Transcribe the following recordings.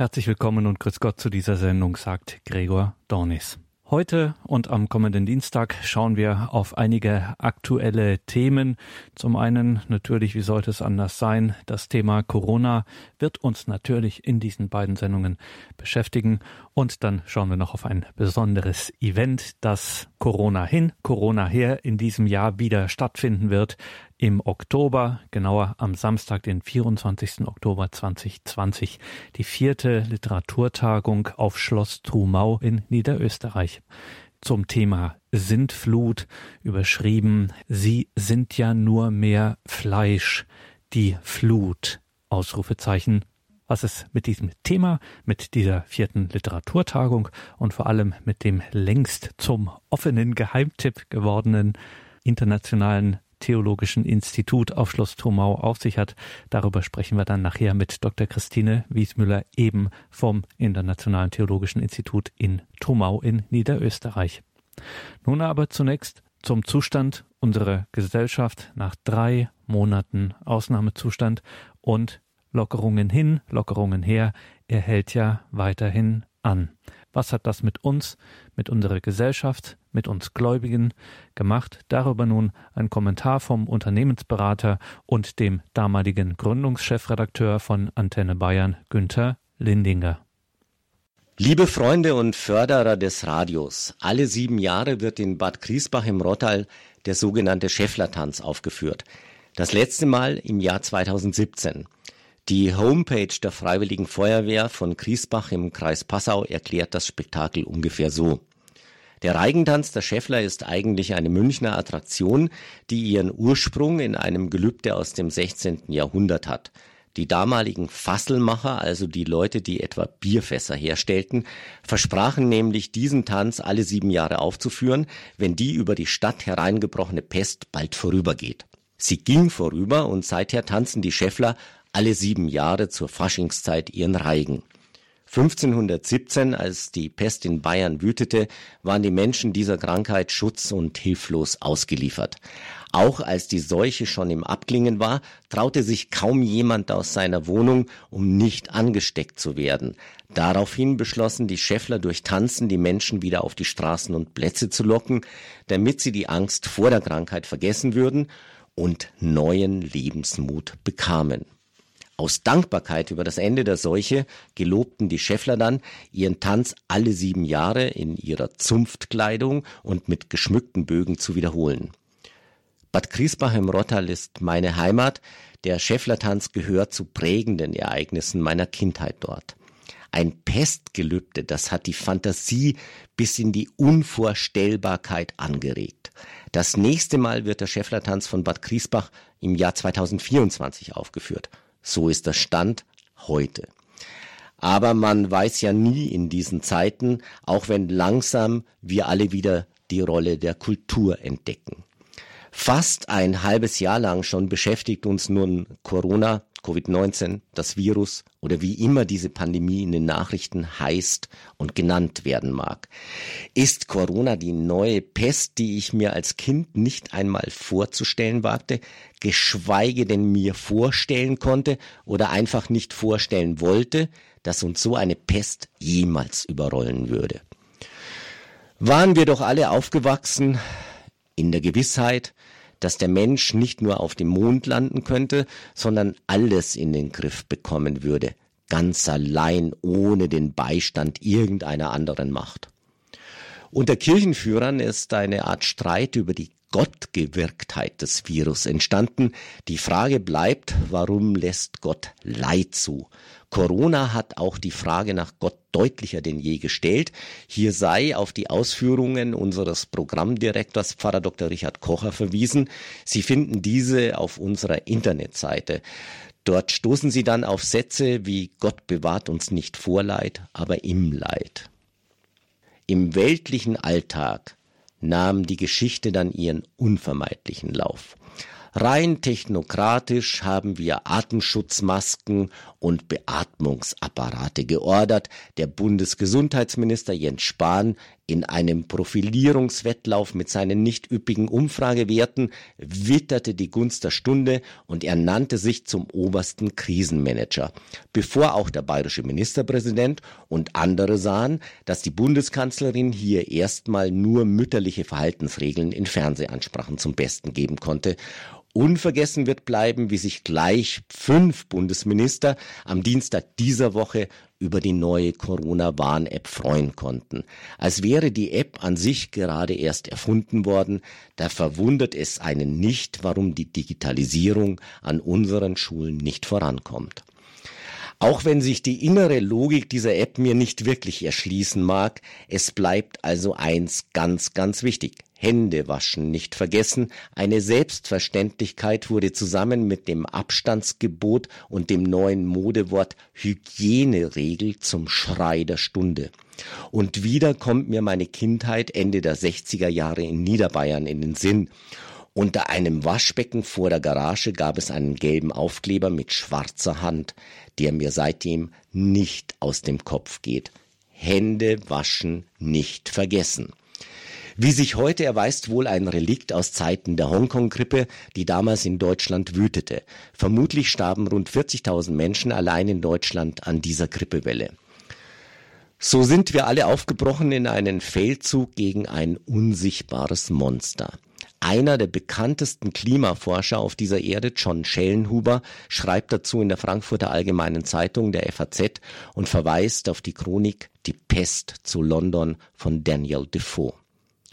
Herzlich willkommen und grüß Gott zu dieser Sendung, sagt Gregor Dornis. Heute und am kommenden Dienstag schauen wir auf einige aktuelle Themen. Zum einen natürlich, wie sollte es anders sein, das Thema Corona wird uns natürlich in diesen beiden Sendungen beschäftigen. Und dann schauen wir noch auf ein besonderes Event, das Corona hin, Corona her in diesem Jahr wieder stattfinden wird im Oktober, genauer am Samstag, den 24. Oktober 2020, die vierte Literaturtagung auf Schloss Trumau in Niederösterreich zum Thema Sintflut überschrieben, Sie sind ja nur mehr Fleisch, die Flut, Ausrufezeichen. Was es mit diesem Thema, mit dieser vierten Literaturtagung und vor allem mit dem längst zum offenen Geheimtipp gewordenen internationalen Theologischen Institut auf Schloss Thomau auf sich hat. Darüber sprechen wir dann nachher mit Dr. Christine Wiesmüller eben vom Internationalen Theologischen Institut in Thomau in Niederösterreich. Nun aber zunächst zum Zustand unserer Gesellschaft nach drei Monaten Ausnahmezustand und Lockerungen hin, Lockerungen her, er hält ja weiterhin an. Was hat das mit uns, mit unserer Gesellschaft, mit uns Gläubigen gemacht? Darüber nun ein Kommentar vom Unternehmensberater und dem damaligen Gründungschefredakteur von Antenne Bayern, Günther Lindinger. Liebe Freunde und Förderer des Radios, alle sieben Jahre wird in Bad Griesbach im Rottal der sogenannte Schäfflertanz aufgeführt. Das letzte Mal im Jahr 2017. Die Homepage der Freiwilligen Feuerwehr von Griesbach im Kreis Passau erklärt das Spektakel ungefähr so. Der Reigentanz der Schäffler ist eigentlich eine Münchner Attraktion, die ihren Ursprung in einem Gelübde aus dem 16. Jahrhundert hat. Die damaligen Fasselmacher, also die Leute, die etwa Bierfässer herstellten, versprachen nämlich diesen Tanz alle sieben Jahre aufzuführen, wenn die über die Stadt hereingebrochene Pest bald vorübergeht. Sie ging vorüber und seither tanzen die Schäffler alle sieben Jahre zur Faschingszeit ihren Reigen. 1517, als die Pest in Bayern wütete, waren die Menschen dieser Krankheit schutz- und hilflos ausgeliefert. Auch als die Seuche schon im Abklingen war, traute sich kaum jemand aus seiner Wohnung, um nicht angesteckt zu werden. Daraufhin beschlossen die Schäffler durch Tanzen die Menschen wieder auf die Straßen und Plätze zu locken, damit sie die Angst vor der Krankheit vergessen würden und neuen Lebensmut bekamen. Aus Dankbarkeit über das Ende der Seuche gelobten die Schäffler dann, ihren Tanz alle sieben Jahre in ihrer Zunftkleidung und mit geschmückten Bögen zu wiederholen. Bad Griesbach im Rottal ist meine Heimat. Der Schäfflertanz gehört zu prägenden Ereignissen meiner Kindheit dort. Ein Pestgelübde, das hat die Fantasie bis in die Unvorstellbarkeit angeregt. Das nächste Mal wird der Schäfflertanz von Bad Griesbach im Jahr 2024 aufgeführt. So ist der Stand heute. Aber man weiß ja nie in diesen Zeiten, auch wenn langsam wir alle wieder die Rolle der Kultur entdecken. Fast ein halbes Jahr lang schon beschäftigt uns nun Corona, Covid-19, das Virus oder wie immer diese Pandemie in den Nachrichten heißt und genannt werden mag. Ist Corona die neue Pest, die ich mir als Kind nicht einmal vorzustellen wagte, geschweige denn mir vorstellen konnte oder einfach nicht vorstellen wollte, dass uns so eine Pest jemals überrollen würde? Waren wir doch alle aufgewachsen in der Gewissheit, dass der Mensch nicht nur auf dem Mond landen könnte, sondern alles in den Griff bekommen würde, ganz allein ohne den Beistand irgendeiner anderen Macht. Unter Kirchenführern ist eine Art Streit über die Gottgewirktheit des Virus entstanden. Die Frage bleibt, warum lässt Gott Leid zu? Corona hat auch die Frage nach Gott deutlicher denn je gestellt. Hier sei auf die Ausführungen unseres Programmdirektors Pfarrer Dr. Richard Kocher verwiesen. Sie finden diese auf unserer Internetseite. Dort stoßen Sie dann auf Sätze wie Gott bewahrt uns nicht vor Leid, aber im Leid. Im weltlichen Alltag nahm die Geschichte dann ihren unvermeidlichen Lauf. Rein technokratisch haben wir Atemschutzmasken und Beatmungsapparate geordert. Der Bundesgesundheitsminister Jens Spahn In einem Profilierungswettlauf mit seinen nicht üppigen Umfragewerten witterte die Gunst der Stunde und er nannte sich zum obersten Krisenmanager, bevor auch der bayerische Ministerpräsident und andere sahen, dass die Bundeskanzlerin hier erstmal nur mütterliche Verhaltensregeln in Fernsehansprachen zum Besten geben konnte Unvergessen wird bleiben, wie sich gleich fünf Bundesminister am Dienstag dieser Woche über die neue Corona-Warn-App freuen konnten. Als wäre die App an sich gerade erst erfunden worden, da verwundert es einen nicht, warum die Digitalisierung an unseren Schulen nicht vorankommt. Auch wenn sich die innere Logik dieser App mir nicht wirklich erschließen mag, es bleibt also eins ganz, ganz wichtig. Hände waschen nicht vergessen. Eine Selbstverständlichkeit wurde zusammen mit dem Abstandsgebot und dem neuen Modewort Hygieneregel zum Schrei der Stunde. Und wieder kommt mir meine Kindheit Ende der 60er Jahre in Niederbayern in den Sinn. Unter einem Waschbecken vor der Garage gab es einen gelben Aufkleber mit schwarzer Hand, der mir seitdem nicht aus dem Kopf geht. Hände waschen nicht vergessen. Wie sich heute erweist, wohl ein Relikt aus Zeiten der Hongkong-Grippe, die damals in Deutschland wütete. Vermutlich starben rund 40.000 Menschen allein in Deutschland an dieser Grippewelle. So sind wir alle aufgebrochen in einen Feldzug gegen ein unsichtbares Monster. Einer der bekanntesten Klimaforscher auf dieser Erde, John Schellenhuber, schreibt dazu in der Frankfurter Allgemeinen Zeitung der FAZ und verweist auf die Chronik Die Pest zu London von Daniel Defoe.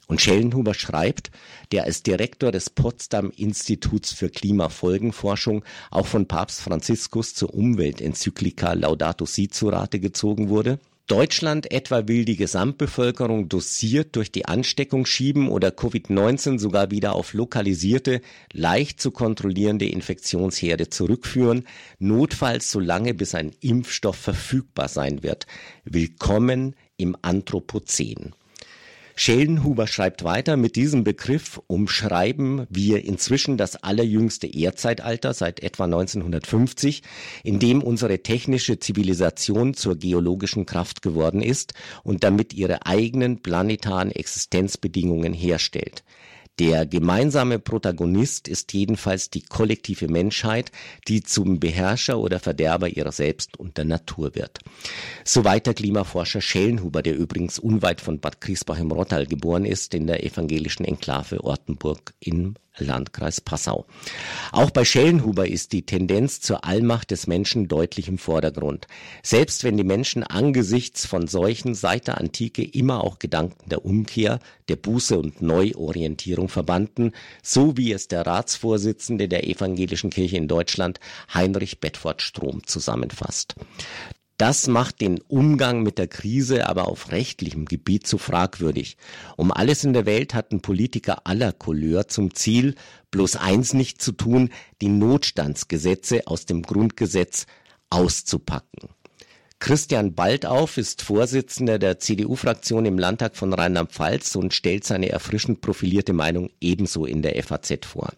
Und Schellenhuber schreibt, der als Direktor des Potsdam Instituts für Klimafolgenforschung auch von Papst Franziskus zur Umweltenzyklika Laudato Si zu Rate gezogen wurde, Deutschland etwa will die Gesamtbevölkerung dosiert durch die Ansteckung schieben oder Covid-19 sogar wieder auf lokalisierte, leicht zu kontrollierende Infektionsherde zurückführen, notfalls so lange bis ein Impfstoff verfügbar sein wird. Willkommen im Anthropozän. Schellenhuber schreibt weiter, mit diesem Begriff umschreiben wir inzwischen das allerjüngste Erdzeitalter seit etwa 1950, in dem unsere technische Zivilisation zur geologischen Kraft geworden ist und damit ihre eigenen planetaren Existenzbedingungen herstellt. Der gemeinsame Protagonist ist jedenfalls die kollektive Menschheit, die zum Beherrscher oder Verderber ihrer selbst und der Natur wird. Soweit der Klimaforscher Schellenhuber, der übrigens unweit von Bad Griesbach im Rottal geboren ist, in der evangelischen Enklave Ortenburg im Landkreis Passau. Auch bei Schellenhuber ist die Tendenz zur Allmacht des Menschen deutlich im Vordergrund. Selbst wenn die Menschen angesichts von Seuchen seit der Antike immer auch Gedanken der Umkehr, der Buße und Neuorientierung verbanden, so wie es der Ratsvorsitzende der Evangelischen Kirche in Deutschland Heinrich Bedford Strom zusammenfasst. Das macht den Umgang mit der Krise aber auf rechtlichem Gebiet zu fragwürdig. Um alles in der Welt hatten Politiker aller Couleur zum Ziel, bloß eins nicht zu tun, die Notstandsgesetze aus dem Grundgesetz auszupacken. Christian Baldauf ist Vorsitzender der CDU-Fraktion im Landtag von Rheinland-Pfalz und stellt seine erfrischend profilierte Meinung ebenso in der FAZ vor.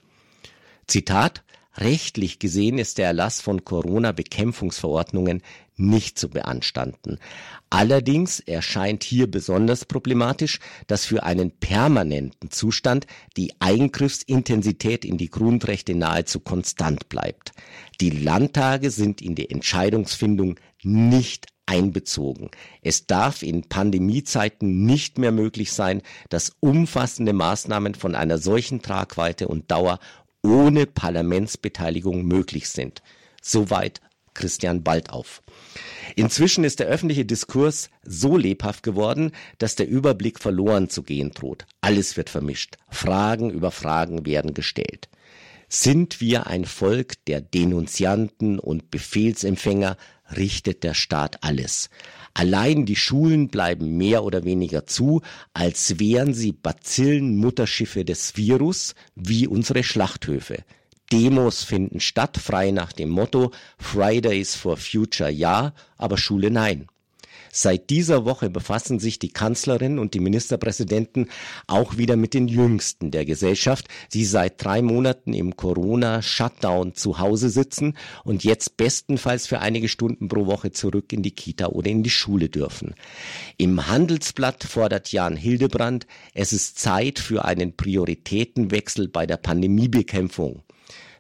Zitat Rechtlich gesehen ist der Erlass von Corona-Bekämpfungsverordnungen nicht zu beanstanden. Allerdings erscheint hier besonders problematisch, dass für einen permanenten Zustand die Eingriffsintensität in die Grundrechte nahezu konstant bleibt. Die Landtage sind in die Entscheidungsfindung nicht einbezogen. Es darf in Pandemiezeiten nicht mehr möglich sein, dass umfassende Maßnahmen von einer solchen Tragweite und Dauer ohne Parlamentsbeteiligung möglich sind. Soweit Christian Baldauf. Inzwischen ist der öffentliche Diskurs so lebhaft geworden, dass der Überblick verloren zu gehen droht. Alles wird vermischt. Fragen über Fragen werden gestellt. Sind wir ein Volk der Denunzianten und Befehlsempfänger, richtet der Staat alles. Allein die Schulen bleiben mehr oder weniger zu, als wären sie Bazillenmutterschiffe des Virus, wie unsere Schlachthöfe. Demos finden statt, frei nach dem Motto Fridays for Future ja, aber Schule nein. Seit dieser Woche befassen sich die Kanzlerin und die Ministerpräsidenten auch wieder mit den Jüngsten der Gesellschaft, die seit drei Monaten im Corona-Shutdown zu Hause sitzen und jetzt bestenfalls für einige Stunden pro Woche zurück in die Kita oder in die Schule dürfen. Im Handelsblatt fordert Jan Hildebrand, es ist Zeit für einen Prioritätenwechsel bei der Pandemiebekämpfung.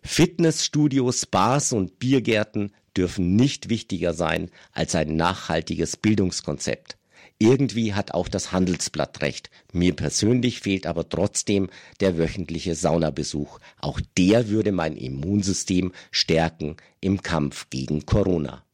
Fitnessstudios, Bars und Biergärten dürfen nicht wichtiger sein als ein nachhaltiges Bildungskonzept. Irgendwie hat auch das Handelsblatt recht. Mir persönlich fehlt aber trotzdem der wöchentliche Saunabesuch. Auch der würde mein Immunsystem stärken im Kampf gegen Corona.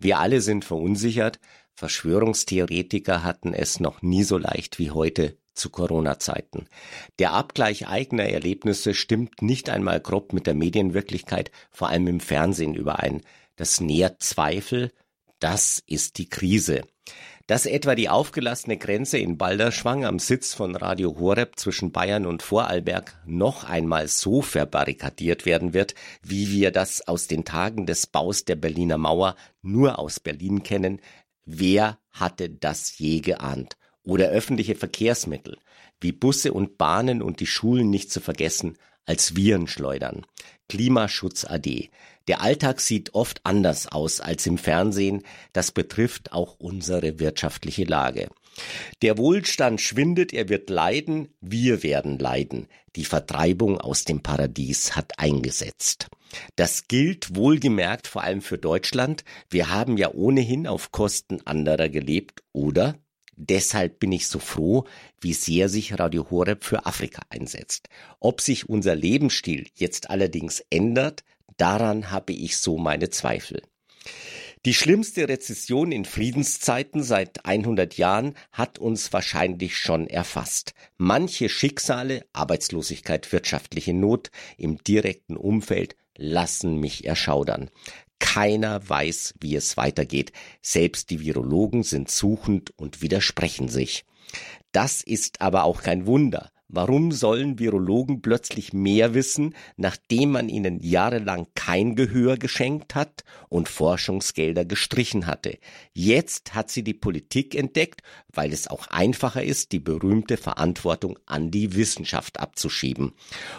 Wir alle sind verunsichert. Verschwörungstheoretiker hatten es noch nie so leicht wie heute zu Corona-Zeiten. Der Abgleich eigener Erlebnisse stimmt nicht einmal grob mit der Medienwirklichkeit, vor allem im Fernsehen überein. Das nährt Zweifel. Das ist die Krise. Dass etwa die aufgelassene Grenze in Balderschwang am Sitz von Radio Horeb zwischen Bayern und Vorarlberg noch einmal so verbarrikadiert werden wird, wie wir das aus den Tagen des Baus der Berliner Mauer nur aus Berlin kennen, wer hatte das je geahnt? Oder öffentliche Verkehrsmittel, wie Busse und Bahnen und die Schulen nicht zu vergessen, als Viren schleudern. Klimaschutz AD. Der Alltag sieht oft anders aus als im Fernsehen. Das betrifft auch unsere wirtschaftliche Lage. Der Wohlstand schwindet, er wird leiden, wir werden leiden. Die Vertreibung aus dem Paradies hat eingesetzt. Das gilt wohlgemerkt vor allem für Deutschland. Wir haben ja ohnehin auf Kosten anderer gelebt, oder? Deshalb bin ich so froh, wie sehr sich Radio Horeb für Afrika einsetzt. Ob sich unser Lebensstil jetzt allerdings ändert, daran habe ich so meine Zweifel. Die schlimmste Rezession in Friedenszeiten seit 100 Jahren hat uns wahrscheinlich schon erfasst. Manche Schicksale, Arbeitslosigkeit, wirtschaftliche Not im direkten Umfeld lassen mich erschaudern. Keiner weiß, wie es weitergeht. Selbst die Virologen sind suchend und widersprechen sich. Das ist aber auch kein Wunder. Warum sollen Virologen plötzlich mehr wissen, nachdem man ihnen jahrelang kein Gehör geschenkt hat und Forschungsgelder gestrichen hatte? Jetzt hat sie die Politik entdeckt, weil es auch einfacher ist, die berühmte Verantwortung an die Wissenschaft abzuschieben.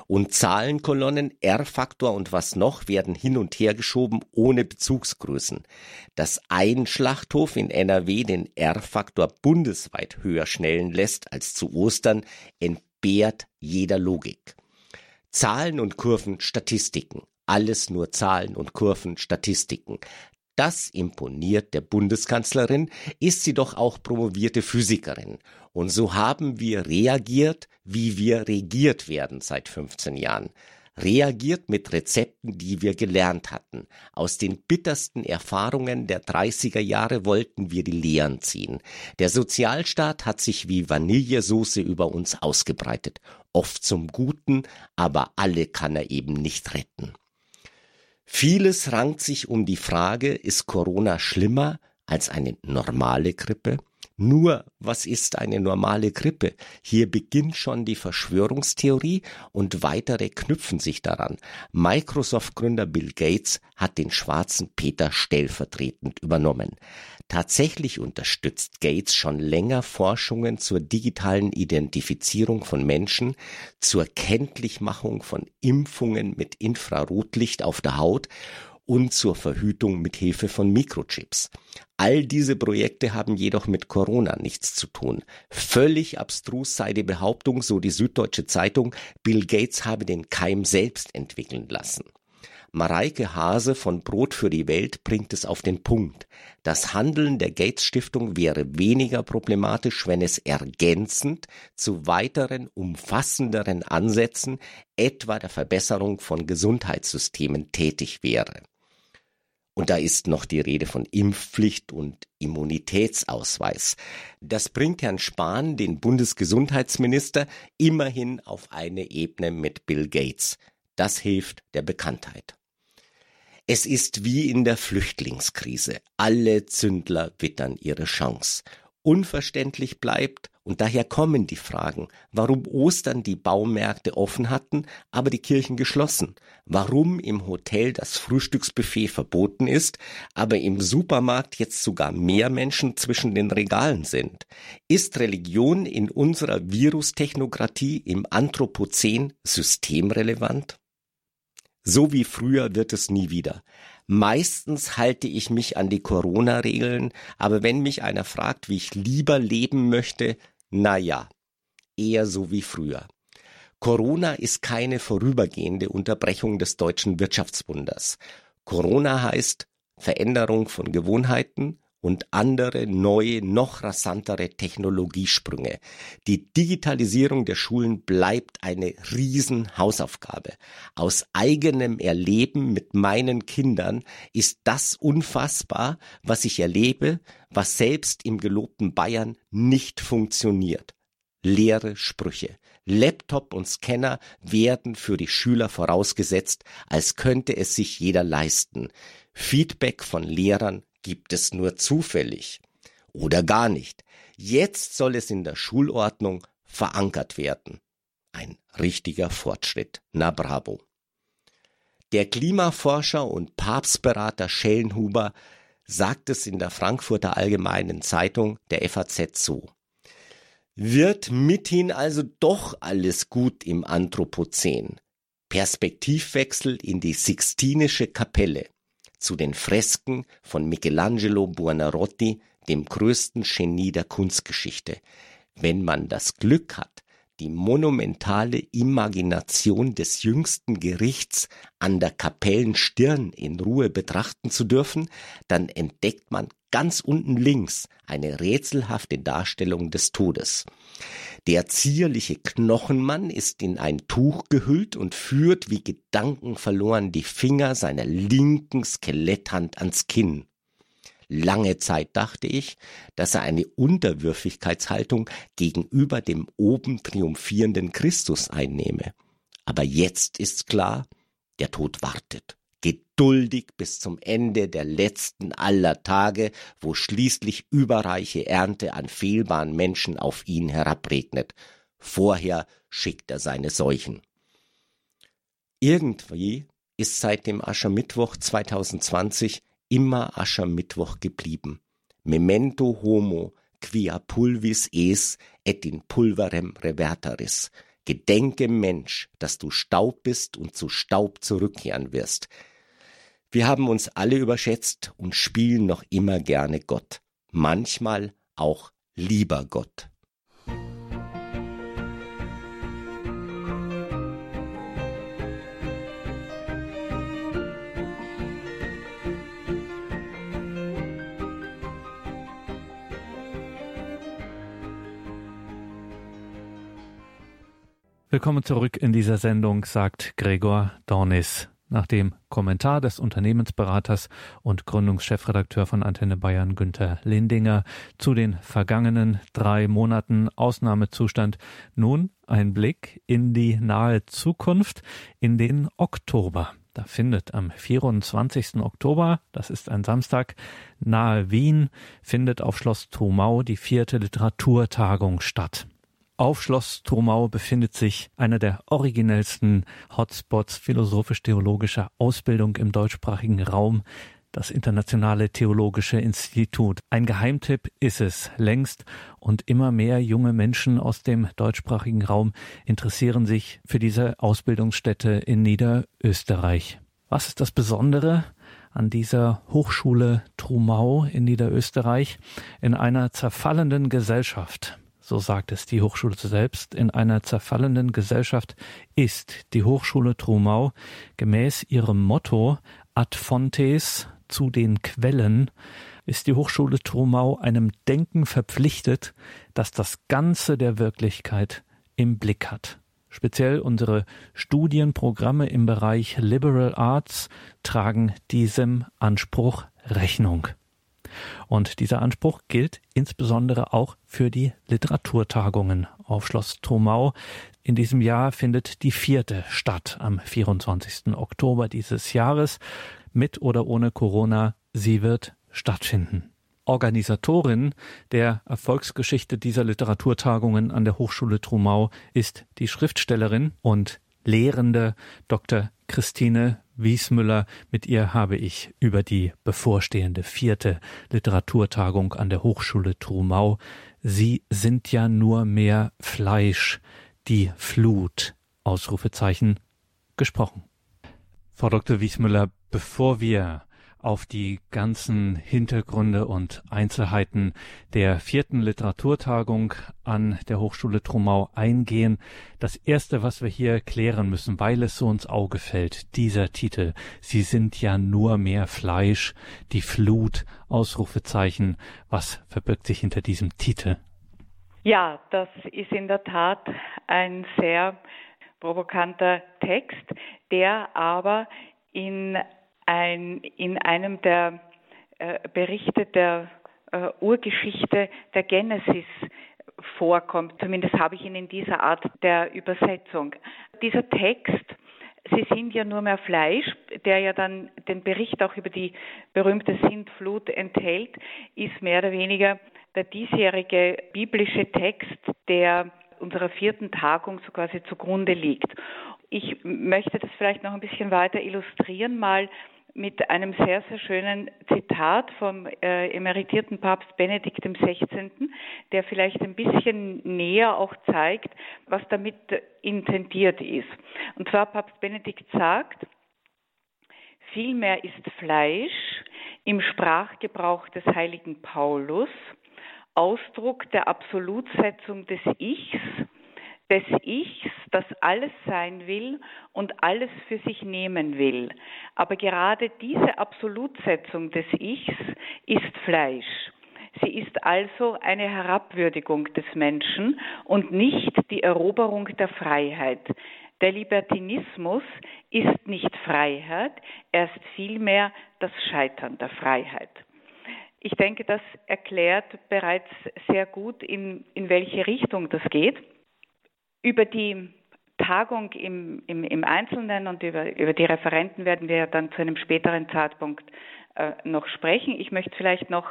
Und Zahlenkolonnen, R-Faktor und was noch werden hin und her geschoben ohne Bezugsgrößen. Dass ein Schlachthof in NRW den R-Faktor bundesweit höher schnellen lässt als zu Ostern, entbehrt jeder Logik. Zahlen und Kurven, Statistiken. Alles nur Zahlen und Kurven, Statistiken. Das imponiert der Bundeskanzlerin, ist sie doch auch promovierte Physikerin. Und so haben wir reagiert, wie wir regiert werden seit 15 Jahren reagiert mit Rezepten, die wir gelernt hatten. Aus den bittersten Erfahrungen der 30er Jahre wollten wir die Lehren ziehen. Der Sozialstaat hat sich wie Vanillesoße über uns ausgebreitet. Oft zum Guten, aber alle kann er eben nicht retten. Vieles rankt sich um die Frage, ist Corona schlimmer als eine normale Grippe? Nur, was ist eine normale Grippe? Hier beginnt schon die Verschwörungstheorie und weitere knüpfen sich daran. Microsoft-Gründer Bill Gates hat den schwarzen Peter stellvertretend übernommen. Tatsächlich unterstützt Gates schon länger Forschungen zur digitalen Identifizierung von Menschen, zur Kenntlichmachung von Impfungen mit Infrarotlicht auf der Haut und zur Verhütung mit Hilfe von Mikrochips. All diese Projekte haben jedoch mit Corona nichts zu tun. Völlig abstrus sei die Behauptung, so die Süddeutsche Zeitung, Bill Gates habe den Keim selbst entwickeln lassen. Mareike Hase von Brot für die Welt bringt es auf den Punkt. Das Handeln der Gates Stiftung wäre weniger problematisch, wenn es ergänzend zu weiteren umfassenderen Ansätzen, etwa der Verbesserung von Gesundheitssystemen, tätig wäre. Und da ist noch die Rede von Impfpflicht und Immunitätsausweis. Das bringt Herrn Spahn, den Bundesgesundheitsminister, immerhin auf eine Ebene mit Bill Gates. Das hilft der Bekanntheit. Es ist wie in der Flüchtlingskrise. Alle Zündler wittern ihre Chance. Unverständlich bleibt, und daher kommen die Fragen, warum Ostern die Baumärkte offen hatten, aber die Kirchen geschlossen, warum im Hotel das Frühstücksbuffet verboten ist, aber im Supermarkt jetzt sogar mehr Menschen zwischen den Regalen sind. Ist Religion in unserer Virustechnokratie im Anthropozän systemrelevant? So wie früher wird es nie wieder. Meistens halte ich mich an die Corona-Regeln, aber wenn mich einer fragt, wie ich lieber leben möchte, na ja, eher so wie früher. Corona ist keine vorübergehende Unterbrechung des deutschen Wirtschaftswunders. Corona heißt Veränderung von Gewohnheiten, und andere neue, noch rasantere Technologiesprünge. Die Digitalisierung der Schulen bleibt eine Riesenhausaufgabe. Aus eigenem Erleben mit meinen Kindern ist das unfassbar, was ich erlebe, was selbst im gelobten Bayern nicht funktioniert. Leere Sprüche. Laptop und Scanner werden für die Schüler vorausgesetzt, als könnte es sich jeder leisten. Feedback von Lehrern gibt es nur zufällig oder gar nicht. Jetzt soll es in der Schulordnung verankert werden. Ein richtiger Fortschritt. Na bravo. Der Klimaforscher und Papstberater Schellenhuber sagt es in der Frankfurter Allgemeinen Zeitung der FAZ so. Wird mithin also doch alles gut im Anthropozän. Perspektivwechsel in die Sixtinische Kapelle zu den Fresken von Michelangelo Buonarroti, dem größten Genie der Kunstgeschichte. Wenn man das Glück hat, die monumentale Imagination des jüngsten Gerichts an der Kapellenstirn in Ruhe betrachten zu dürfen, dann entdeckt man ganz unten links eine rätselhafte Darstellung des Todes. Der zierliche Knochenmann ist in ein Tuch gehüllt und führt wie gedankenverloren die Finger seiner linken Skeletthand ans Kinn. Lange Zeit dachte ich, dass er eine Unterwürfigkeitshaltung gegenüber dem oben triumphierenden Christus einnehme. Aber jetzt ist's klar, der Tod wartet, geduldig bis zum Ende der letzten aller Tage, wo schließlich überreiche Ernte an fehlbaren Menschen auf ihn herabregnet. Vorher schickt er seine Seuchen. Irgendwie ist seit dem Aschermittwoch 2020 immer Aschermittwoch geblieben. Memento homo, quia pulvis es et in pulverem reverteris. Gedenke Mensch, dass du Staub bist und zu Staub zurückkehren wirst. Wir haben uns alle überschätzt und spielen noch immer gerne Gott. Manchmal auch lieber Gott. Willkommen zurück in dieser Sendung, sagt Gregor Dornis. Nach dem Kommentar des Unternehmensberaters und Gründungschefredakteur von Antenne Bayern Günther Lindinger zu den vergangenen drei Monaten Ausnahmezustand nun ein Blick in die nahe Zukunft, in den Oktober. Da findet am 24. Oktober, das ist ein Samstag, nahe Wien, findet auf Schloss Trumau die vierte Literaturtagung statt. Auf Schloss Trumau befindet sich einer der originellsten Hotspots philosophisch-theologischer Ausbildung im deutschsprachigen Raum, das Internationale Theologische Institut. Ein Geheimtipp ist es längst und immer mehr junge Menschen aus dem deutschsprachigen Raum interessieren sich für diese Ausbildungsstätte in Niederösterreich. Was ist das Besondere? an dieser Hochschule Trumau in Niederösterreich in einer zerfallenden Gesellschaft so sagt es die Hochschule selbst, in einer zerfallenden Gesellschaft ist die Hochschule Trumau gemäß ihrem Motto Ad Fontes zu den Quellen ist die Hochschule Trumau einem Denken verpflichtet, das das Ganze der Wirklichkeit im Blick hat. Speziell unsere Studienprogramme im Bereich Liberal Arts tragen diesem Anspruch Rechnung. Und dieser Anspruch gilt insbesondere auch für die Literaturtagungen auf Schloss Trumau. In diesem Jahr findet die vierte statt am 24. Oktober dieses Jahres. Mit oder ohne Corona, sie wird stattfinden. Organisatorin der Erfolgsgeschichte dieser Literaturtagungen an der Hochschule Trumau ist die Schriftstellerin und Lehrende Dr. Christine Wiesmüller. Mit ihr habe ich über die bevorstehende vierte Literaturtagung an der Hochschule Trumau Sie sind ja nur mehr Fleisch, die Flut, Ausrufezeichen, gesprochen. Frau Dr. Wiesmüller, bevor wir auf die ganzen Hintergründe und Einzelheiten der vierten Literaturtagung an der Hochschule Trumau eingehen. Das erste, was wir hier klären müssen, weil es so ins Auge fällt, dieser Titel. Sie sind ja nur mehr Fleisch, die Flut, Ausrufezeichen. Was verbirgt sich hinter diesem Titel? Ja, das ist in der Tat ein sehr provokanter Text, der aber in ein, in einem der äh, Berichte der äh, Urgeschichte der Genesis vorkommt. Zumindest habe ich ihn in dieser Art der Übersetzung. Dieser Text, Sie sind ja nur mehr Fleisch, der ja dann den Bericht auch über die berühmte Sintflut enthält, ist mehr oder weniger der diesjährige biblische Text, der unserer vierten Tagung so quasi zugrunde liegt. Ich möchte das vielleicht noch ein bisschen weiter illustrieren, mal mit einem sehr, sehr schönen Zitat vom äh, emeritierten Papst Benedikt XVI., der vielleicht ein bisschen näher auch zeigt, was damit intendiert ist. Und zwar Papst Benedikt sagt, vielmehr ist Fleisch im Sprachgebrauch des heiligen Paulus Ausdruck der Absolutsetzung des Ichs, des Ichs, das alles sein will und alles für sich nehmen will. Aber gerade diese Absolutsetzung des Ichs ist Fleisch. Sie ist also eine Herabwürdigung des Menschen und nicht die Eroberung der Freiheit. Der Libertinismus ist nicht Freiheit, er ist vielmehr das Scheitern der Freiheit. Ich denke, das erklärt bereits sehr gut, in, in welche Richtung das geht. Über die Tagung im, im, im Einzelnen und über, über die Referenten werden wir dann zu einem späteren Zeitpunkt äh, noch sprechen. Ich möchte vielleicht noch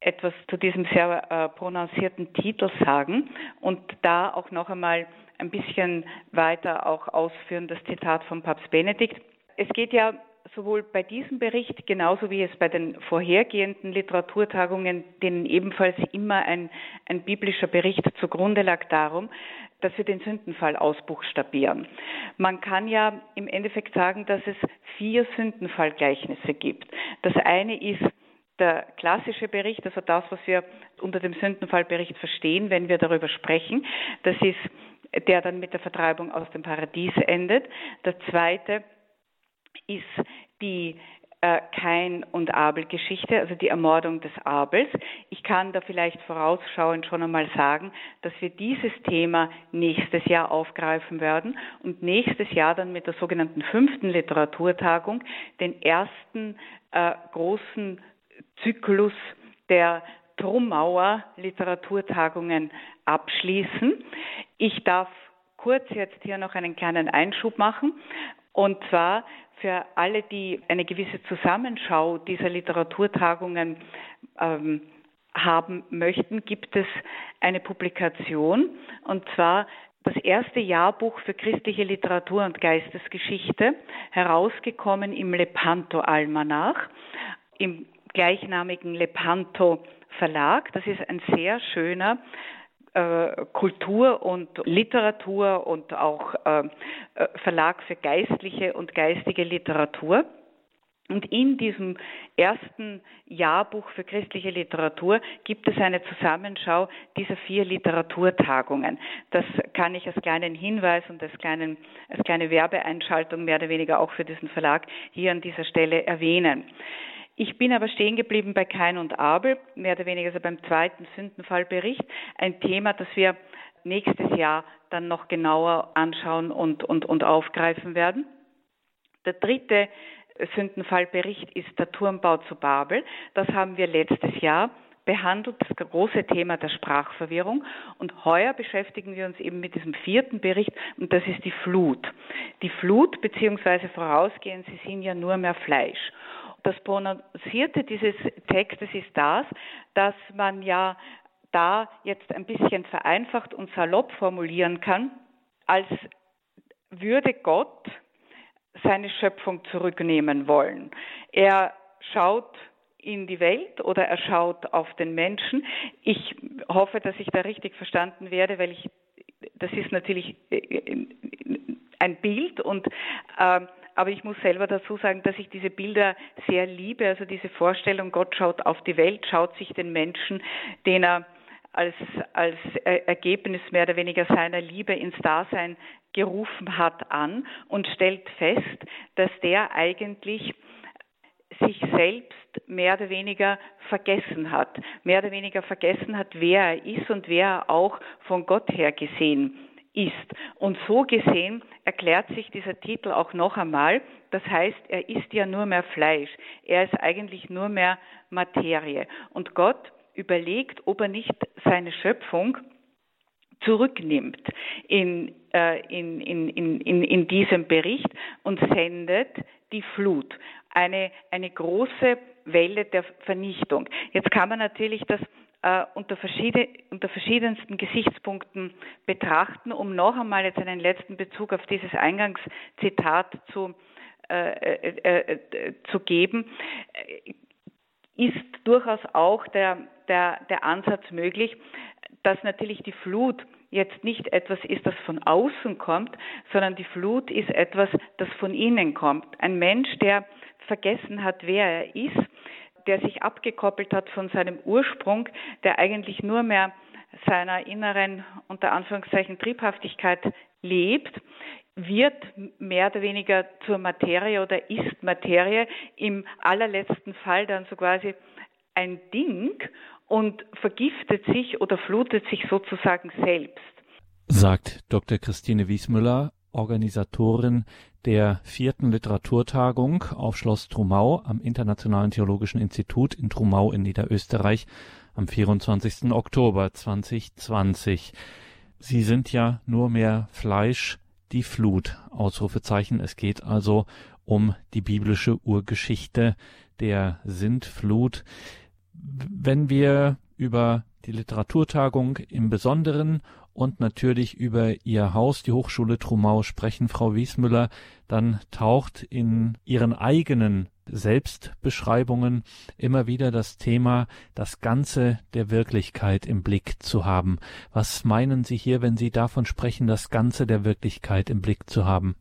etwas zu diesem sehr äh, prononcierten Titel sagen und da auch noch einmal ein bisschen weiter auch ausführen das Zitat von Papst Benedikt. Es geht ja sowohl bei diesem Bericht genauso wie es bei den vorhergehenden Literaturtagungen, denen ebenfalls immer ein, ein biblischer Bericht zugrunde lag, darum, dass wir den Sündenfall ausbuchstabieren. Man kann ja im Endeffekt sagen, dass es vier Sündenfallgleichnisse gibt. Das eine ist der klassische Bericht, also das, was wir unter dem Sündenfallbericht verstehen, wenn wir darüber sprechen. Das ist der dann mit der Vertreibung aus dem Paradies endet. Der zweite ist die äh, Kain- und Abel-Geschichte, also die Ermordung des Abels. Ich kann da vielleicht vorausschauend schon einmal sagen, dass wir dieses Thema nächstes Jahr aufgreifen werden und nächstes Jahr dann mit der sogenannten fünften Literaturtagung den ersten äh, großen Zyklus der Trummauer Literaturtagungen abschließen. Ich darf kurz jetzt hier noch einen kleinen Einschub machen. Und zwar für alle, die eine gewisse Zusammenschau dieser Literaturtagungen ähm, haben möchten, gibt es eine Publikation und zwar das erste Jahrbuch für christliche Literatur und Geistesgeschichte, herausgekommen im Lepanto Almanach, im gleichnamigen Lepanto Verlag. Das ist ein sehr schöner Kultur und Literatur und auch äh, äh, Verlag für geistliche und geistige Literatur. Und in diesem ersten Jahrbuch für christliche Literatur gibt es eine Zusammenschau dieser vier Literaturtagungen. Das kann ich als kleinen Hinweis und als, kleinen, als kleine Werbeeinschaltung mehr oder weniger auch für diesen Verlag hier an dieser Stelle erwähnen. Ich bin aber stehen geblieben bei Kain und Abel, mehr oder weniger also beim zweiten Sündenfallbericht, ein Thema, das wir nächstes Jahr dann noch genauer anschauen und, und, und aufgreifen werden. Der dritte Sündenfallbericht ist der Turmbau zu Babel. Das haben wir letztes Jahr behandelt das große Thema der Sprachverwirrung. Und heuer beschäftigen wir uns eben mit diesem vierten Bericht und das ist die Flut. Die Flut beziehungsweise vorausgehend, sie sind ja nur mehr Fleisch. Das Prononcierte dieses Textes ist das, dass man ja da jetzt ein bisschen vereinfacht und salopp formulieren kann, als würde Gott seine Schöpfung zurücknehmen wollen. Er schaut in die Welt oder er schaut auf den Menschen. Ich hoffe, dass ich da richtig verstanden werde, weil ich, das ist natürlich äh, ein Bild und äh, aber ich muss selber dazu sagen, dass ich diese Bilder sehr liebe, also diese Vorstellung, Gott schaut auf die Welt, schaut sich den Menschen, den er als, als Ergebnis mehr oder weniger seiner Liebe ins Dasein gerufen hat an und stellt fest, dass der eigentlich sich selbst mehr oder weniger vergessen hat, mehr oder weniger vergessen hat, wer er ist und wer er auch von Gott her gesehen ist. Und so gesehen erklärt sich dieser Titel auch noch einmal. Das heißt, er ist ja nur mehr Fleisch. Er ist eigentlich nur mehr Materie. Und Gott überlegt, ob er nicht seine Schöpfung zurücknimmt in, äh, in, in, in, in, diesem Bericht und sendet die Flut, eine, eine große Welle der Vernichtung. Jetzt kann man natürlich das äh, unter, verschieden, unter verschiedensten Gesichtspunkten betrachten, um noch einmal jetzt einen letzten Bezug auf dieses Eingangszitat zu, äh, äh, äh zu geben, ist durchaus auch der, der, der Ansatz möglich, dass natürlich die Flut jetzt nicht etwas ist, das von außen kommt, sondern die Flut ist etwas, das von innen kommt. Ein Mensch, der vergessen hat, wer er ist, der sich abgekoppelt hat von seinem Ursprung, der eigentlich nur mehr seiner inneren, unter Anführungszeichen, Triebhaftigkeit lebt, wird mehr oder weniger zur Materie oder ist Materie, im allerletzten Fall dann so quasi ein Ding und vergiftet sich oder flutet sich sozusagen selbst. Sagt Dr. Christine Wiesmüller, Organisatorin der vierten Literaturtagung auf Schloss Trumau am Internationalen Theologischen Institut in Trumau in Niederösterreich am 24. Oktober 2020. Sie sind ja nur mehr Fleisch, die Flut. Ausrufezeichen. Es geht also um die biblische Urgeschichte der Sintflut. Wenn wir über die Literaturtagung im Besonderen und natürlich über Ihr Haus, die Hochschule Trumau, sprechen, Frau Wiesmüller, dann taucht in Ihren eigenen Selbstbeschreibungen immer wieder das Thema, das Ganze der Wirklichkeit im Blick zu haben. Was meinen Sie hier, wenn Sie davon sprechen, das Ganze der Wirklichkeit im Blick zu haben?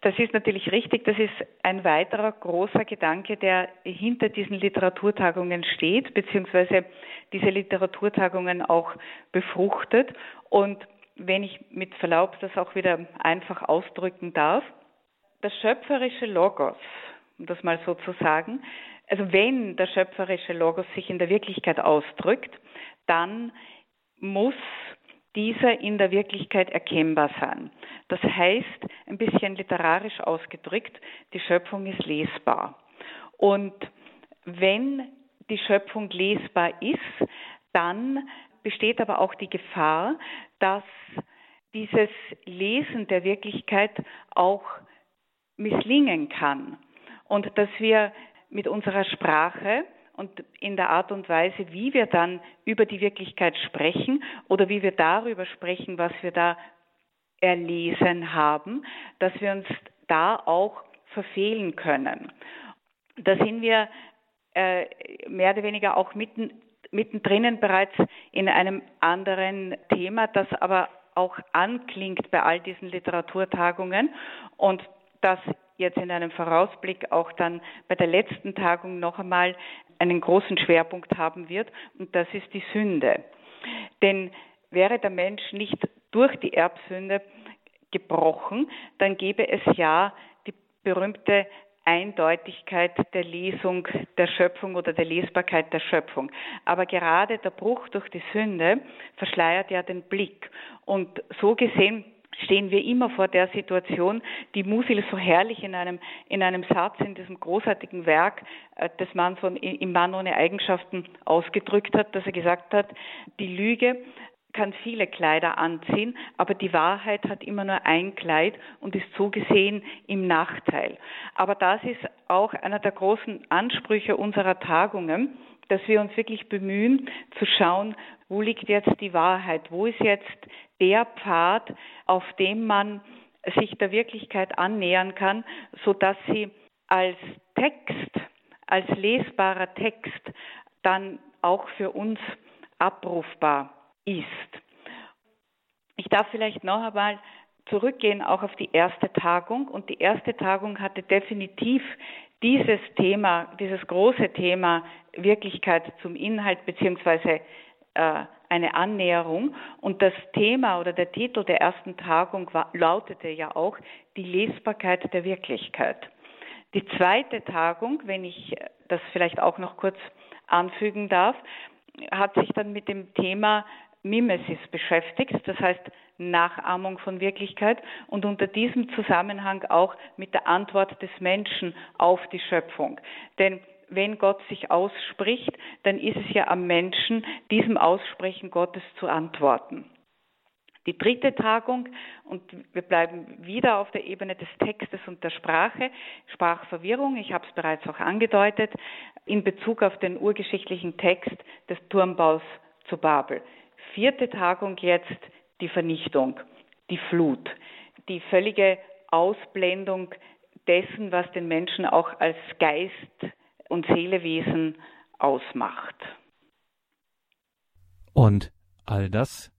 Das ist natürlich richtig. Das ist ein weiterer großer Gedanke, der hinter diesen Literaturtagungen steht, beziehungsweise diese Literaturtagungen auch befruchtet. Und wenn ich mit Verlaub das auch wieder einfach ausdrücken darf, das schöpferische Logos, um das mal so zu sagen, also wenn der schöpferische Logos sich in der Wirklichkeit ausdrückt, dann muss dieser in der Wirklichkeit erkennbar sein. Das heißt, ein bisschen literarisch ausgedrückt, die Schöpfung ist lesbar. Und wenn die Schöpfung lesbar ist, dann besteht aber auch die Gefahr, dass dieses Lesen der Wirklichkeit auch misslingen kann und dass wir mit unserer Sprache und in der Art und Weise, wie wir dann über die Wirklichkeit sprechen oder wie wir darüber sprechen, was wir da erlesen haben, dass wir uns da auch verfehlen können. Da sind wir äh, mehr oder weniger auch mitten, mittendrin bereits in einem anderen Thema, das aber auch anklingt bei all diesen Literaturtagungen und das jetzt in einem Vorausblick auch dann bei der letzten Tagung noch einmal einen großen Schwerpunkt haben wird, und das ist die Sünde. Denn wäre der Mensch nicht durch die Erbsünde gebrochen, dann gäbe es ja die berühmte Eindeutigkeit der Lesung der Schöpfung oder der Lesbarkeit der Schöpfung. Aber gerade der Bruch durch die Sünde verschleiert ja den Blick. Und so gesehen stehen wir immer vor der Situation, die Musil so herrlich in einem, in einem Satz in diesem großartigen Werk äh, des Mann von Im Mann ohne Eigenschaften ausgedrückt hat, dass er gesagt hat, die Lüge kann viele Kleider anziehen, aber die Wahrheit hat immer nur ein Kleid und ist so gesehen im Nachteil. Aber das ist auch einer der großen Ansprüche unserer Tagungen, dass wir uns wirklich bemühen zu schauen, wo liegt jetzt die Wahrheit, wo ist jetzt der Pfad, auf dem man sich der Wirklichkeit annähern kann, so dass sie als Text, als lesbarer Text dann auch für uns abrufbar ist. Ich darf vielleicht noch einmal zurückgehen auch auf die erste Tagung und die erste Tagung hatte definitiv dieses Thema, dieses große Thema Wirklichkeit zum Inhalt beziehungsweise äh, eine Annäherung. Und das Thema oder der Titel der ersten Tagung war, lautete ja auch die Lesbarkeit der Wirklichkeit. Die zweite Tagung, wenn ich das vielleicht auch noch kurz anfügen darf, hat sich dann mit dem Thema Mimesis beschäftigt, das heißt Nachahmung von Wirklichkeit und unter diesem Zusammenhang auch mit der Antwort des Menschen auf die Schöpfung. Denn wenn Gott sich ausspricht, dann ist es ja am Menschen, diesem Aussprechen Gottes zu antworten. Die dritte Tagung, und wir bleiben wieder auf der Ebene des Textes und der Sprache, Sprachverwirrung, ich habe es bereits auch angedeutet, in Bezug auf den urgeschichtlichen Text des Turmbaus zu Babel. Vierte Tagung jetzt die Vernichtung, die Flut, die völlige Ausblendung dessen, was den Menschen auch als Geist und Seelewesen ausmacht. Und all das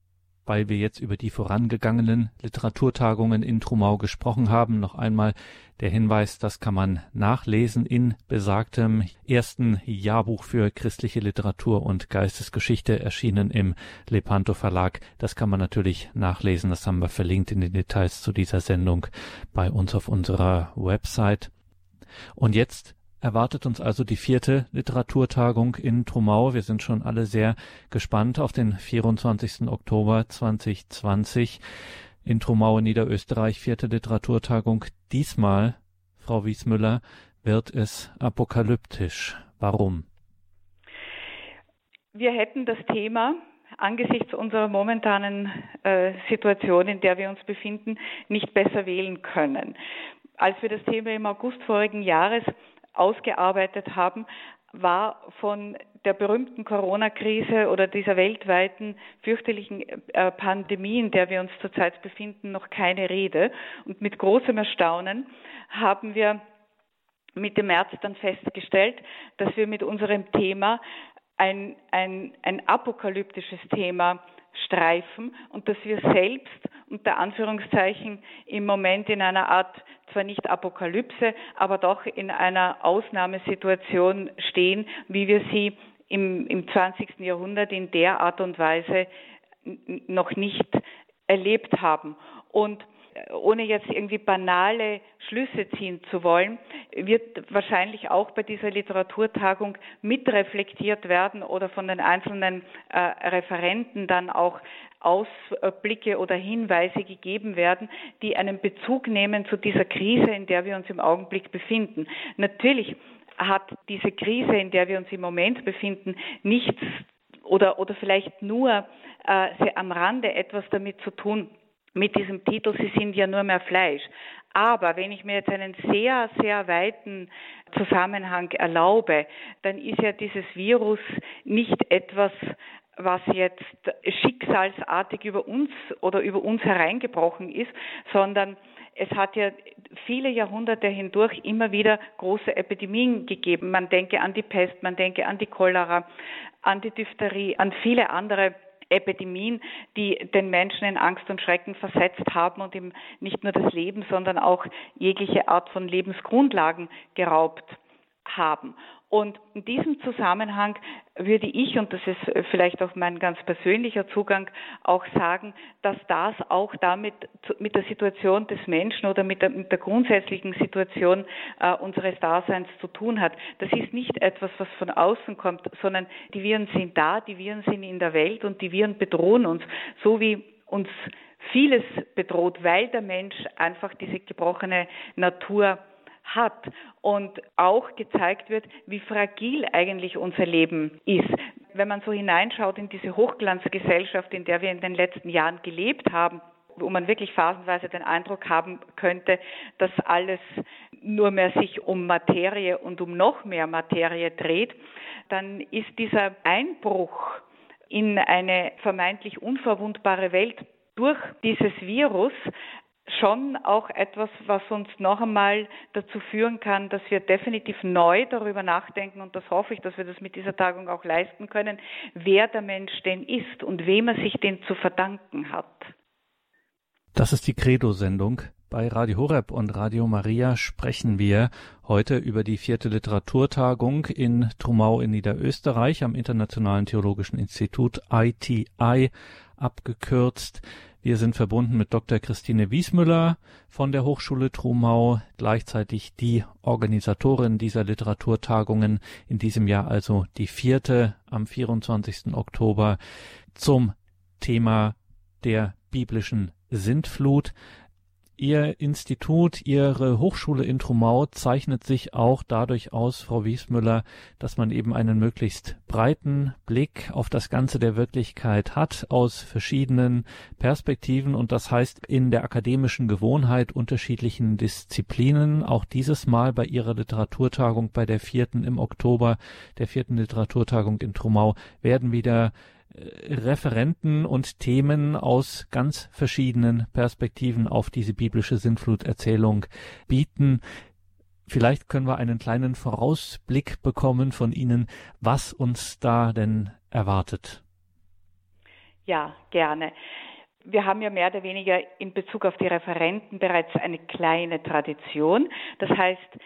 weil wir jetzt über die vorangegangenen Literaturtagungen in Trumau gesprochen haben, noch einmal der Hinweis, das kann man nachlesen in besagtem ersten Jahrbuch für christliche Literatur und Geistesgeschichte, erschienen im Lepanto Verlag. Das kann man natürlich nachlesen, das haben wir verlinkt in den Details zu dieser Sendung bei uns auf unserer Website. Und jetzt erwartet uns also die vierte Literaturtagung in Trumau. Wir sind schon alle sehr gespannt auf den 24. Oktober 2020 in Trumau in Niederösterreich, vierte Literaturtagung. Diesmal, Frau Wiesmüller, wird es apokalyptisch. Warum? Wir hätten das Thema angesichts unserer momentanen äh, Situation, in der wir uns befinden, nicht besser wählen können. Als wir das Thema im August vorigen Jahres ausgearbeitet haben, war von der berühmten Corona-Krise oder dieser weltweiten fürchterlichen äh, Pandemie, in der wir uns zurzeit befinden, noch keine Rede. Und mit großem Erstaunen haben wir Mitte März dann festgestellt, dass wir mit unserem Thema ein, ein, ein apokalyptisches Thema streifen und dass wir selbst unter Anführungszeichen im Moment in einer Art, zwar nicht Apokalypse, aber doch in einer Ausnahmesituation stehen, wie wir sie im, im 20. Jahrhundert in der Art und Weise noch nicht erlebt haben. Und ohne jetzt irgendwie banale Schlüsse ziehen zu wollen, wird wahrscheinlich auch bei dieser Literaturtagung mitreflektiert werden oder von den einzelnen äh, Referenten dann auch Ausblicke oder Hinweise gegeben werden, die einen Bezug nehmen zu dieser Krise, in der wir uns im Augenblick befinden. Natürlich hat diese Krise, in der wir uns im Moment befinden, nichts oder, oder vielleicht nur äh, am Rande etwas damit zu tun, mit diesem Titel, Sie sind ja nur mehr Fleisch. Aber wenn ich mir jetzt einen sehr, sehr weiten Zusammenhang erlaube, dann ist ja dieses Virus nicht etwas, was jetzt schicksalsartig über uns oder über uns hereingebrochen ist, sondern es hat ja viele Jahrhunderte hindurch immer wieder große Epidemien gegeben. Man denke an die Pest, man denke an die Cholera, an die Diphtherie, an viele andere Epidemien, die den Menschen in Angst und Schrecken versetzt haben und ihm nicht nur das Leben, sondern auch jegliche Art von Lebensgrundlagen geraubt haben. Und in diesem Zusammenhang würde ich, und das ist vielleicht auch mein ganz persönlicher Zugang, auch sagen, dass das auch damit mit der Situation des Menschen oder mit der, mit der grundsätzlichen Situation äh, unseres Daseins zu tun hat. Das ist nicht etwas, was von außen kommt, sondern die Viren sind da, die Viren sind in der Welt und die Viren bedrohen uns, so wie uns vieles bedroht, weil der Mensch einfach diese gebrochene Natur hat und auch gezeigt wird, wie fragil eigentlich unser Leben ist. Wenn man so hineinschaut in diese Hochglanzgesellschaft, in der wir in den letzten Jahren gelebt haben, wo man wirklich phasenweise den Eindruck haben könnte, dass alles nur mehr sich um Materie und um noch mehr Materie dreht, dann ist dieser Einbruch in eine vermeintlich unverwundbare Welt durch dieses Virus schon auch etwas, was uns noch einmal dazu führen kann, dass wir definitiv neu darüber nachdenken, und das hoffe ich, dass wir das mit dieser Tagung auch leisten können, wer der Mensch denn ist und wem er sich denn zu verdanken hat. Das ist die Credo-Sendung. Bei Radio Horeb und Radio Maria sprechen wir heute über die vierte Literaturtagung in Trumau in Niederösterreich am Internationalen Theologischen Institut ITI abgekürzt. Wir sind verbunden mit Dr. Christine Wiesmüller von der Hochschule Trumau, gleichzeitig die Organisatorin dieser Literaturtagungen, in diesem Jahr also die vierte am 24. Oktober zum Thema der biblischen Sintflut. Ihr Institut, Ihre Hochschule in Trumau zeichnet sich auch dadurch aus, Frau Wiesmüller, dass man eben einen möglichst breiten Blick auf das Ganze der Wirklichkeit hat, aus verschiedenen Perspektiven und das heißt in der akademischen Gewohnheit unterschiedlichen Disziplinen. Auch dieses Mal bei Ihrer Literaturtagung, bei der vierten im Oktober, der vierten Literaturtagung in Trumau, werden wieder Referenten und Themen aus ganz verschiedenen Perspektiven auf diese biblische Sintfluterzählung bieten. Vielleicht können wir einen kleinen Vorausblick bekommen von Ihnen, was uns da denn erwartet. Ja, gerne. Wir haben ja mehr oder weniger in Bezug auf die Referenten bereits eine kleine Tradition. Das heißt,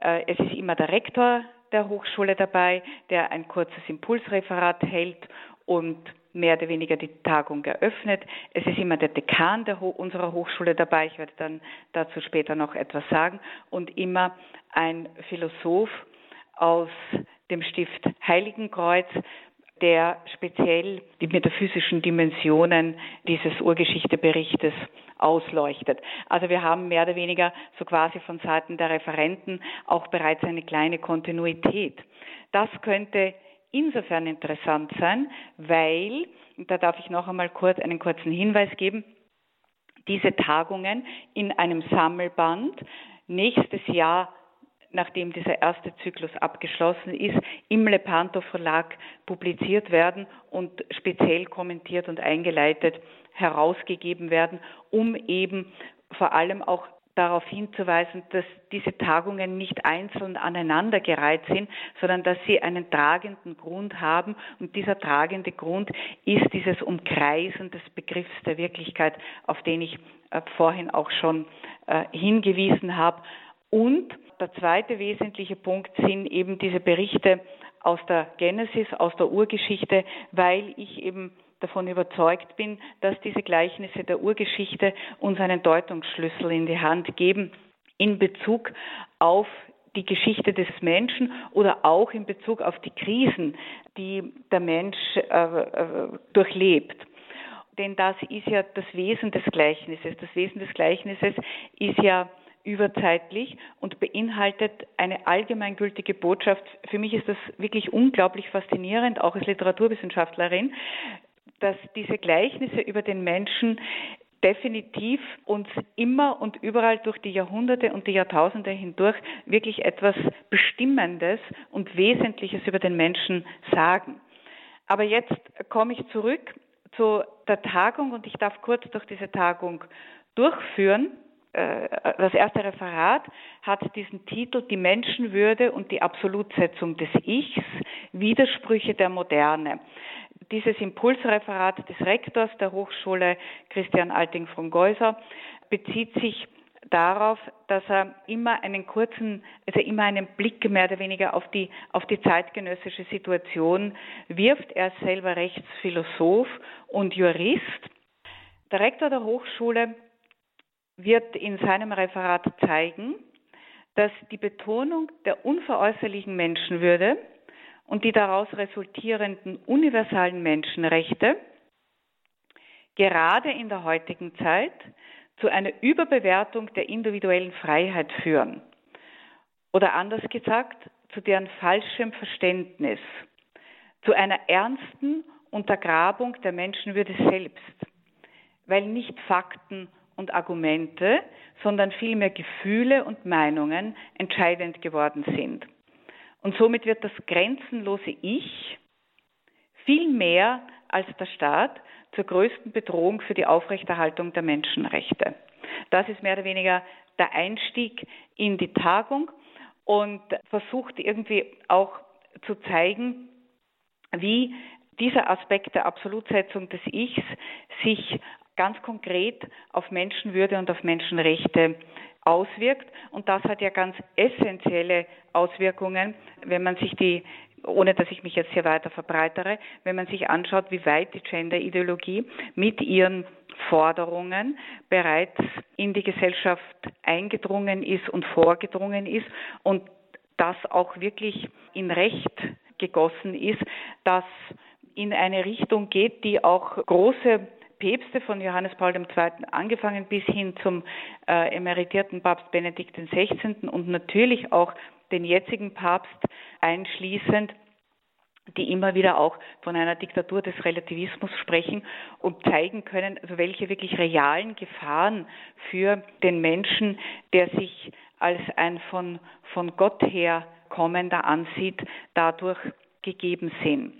äh, es ist immer der Rektor der Hochschule dabei, der ein kurzes Impulsreferat hält und mehr oder weniger die Tagung eröffnet. Es ist immer der Dekan der Ho unserer Hochschule dabei, ich werde dann dazu später noch etwas sagen, und immer ein Philosoph aus dem Stift Heiligenkreuz, der speziell die metaphysischen Dimensionen dieses Urgeschichteberichtes ausleuchtet. Also wir haben mehr oder weniger so quasi von Seiten der Referenten auch bereits eine kleine Kontinuität. Das könnte insofern interessant sein, weil, da darf ich noch einmal kurz einen kurzen Hinweis geben, diese Tagungen in einem Sammelband nächstes Jahr nachdem dieser erste Zyklus abgeschlossen ist, im Lepanto Verlag publiziert werden und speziell kommentiert und eingeleitet herausgegeben werden, um eben vor allem auch darauf hinzuweisen, dass diese Tagungen nicht einzeln aneinandergereiht sind, sondern dass sie einen tragenden Grund haben. Und dieser tragende Grund ist dieses Umkreisen des Begriffs der Wirklichkeit, auf den ich äh, vorhin auch schon äh, hingewiesen habe. Und der zweite wesentliche Punkt sind eben diese Berichte aus der Genesis, aus der Urgeschichte, weil ich eben davon überzeugt bin, dass diese Gleichnisse der Urgeschichte uns einen Deutungsschlüssel in die Hand geben in Bezug auf die Geschichte des Menschen oder auch in Bezug auf die Krisen, die der Mensch äh, äh, durchlebt. Denn das ist ja das Wesen des Gleichnisses. Das Wesen des Gleichnisses ist ja überzeitlich und beinhaltet eine allgemeingültige Botschaft. Für mich ist das wirklich unglaublich faszinierend, auch als Literaturwissenschaftlerin, dass diese Gleichnisse über den Menschen definitiv uns immer und überall durch die Jahrhunderte und die Jahrtausende hindurch wirklich etwas Bestimmendes und Wesentliches über den Menschen sagen. Aber jetzt komme ich zurück zu der Tagung und ich darf kurz durch diese Tagung durchführen. Äh, das erste Referat hat diesen Titel Die Menschenwürde und die Absolutsetzung des Ichs, Widersprüche der Moderne dieses Impulsreferat des Rektors der Hochschule Christian Alting von Geuser bezieht sich darauf, dass er immer einen kurzen, also immer einen Blick mehr oder weniger auf die, auf die zeitgenössische Situation wirft. Er ist selber Rechtsphilosoph und Jurist. Der Rektor der Hochschule wird in seinem Referat zeigen, dass die Betonung der unveräußerlichen Menschenwürde und die daraus resultierenden universalen Menschenrechte gerade in der heutigen Zeit zu einer Überbewertung der individuellen Freiheit führen. Oder anders gesagt, zu deren falschem Verständnis, zu einer ernsten Untergrabung der Menschenwürde selbst, weil nicht Fakten und Argumente, sondern vielmehr Gefühle und Meinungen entscheidend geworden sind. Und somit wird das grenzenlose Ich viel mehr als der Staat zur größten Bedrohung für die Aufrechterhaltung der Menschenrechte. Das ist mehr oder weniger der Einstieg in die Tagung und versucht irgendwie auch zu zeigen, wie dieser Aspekt der Absolutsetzung des Ichs sich ganz konkret auf Menschenwürde und auf Menschenrechte auswirkt. Und das hat ja ganz essentielle Auswirkungen, wenn man sich die ohne dass ich mich jetzt hier weiter verbreitere, wenn man sich anschaut, wie weit die Gender-Ideologie mit ihren Forderungen bereits in die Gesellschaft eingedrungen ist und vorgedrungen ist und das auch wirklich in Recht gegossen ist, dass in eine Richtung geht, die auch große Päpste von Johannes Paul II. angefangen bis hin zum äh, emeritierten Papst Benedikt XVI. und natürlich auch den jetzigen Papst einschließend, die immer wieder auch von einer Diktatur des Relativismus sprechen und zeigen können, also welche wirklich realen Gefahren für den Menschen, der sich als ein von, von Gott her kommender ansieht, dadurch gegeben sind.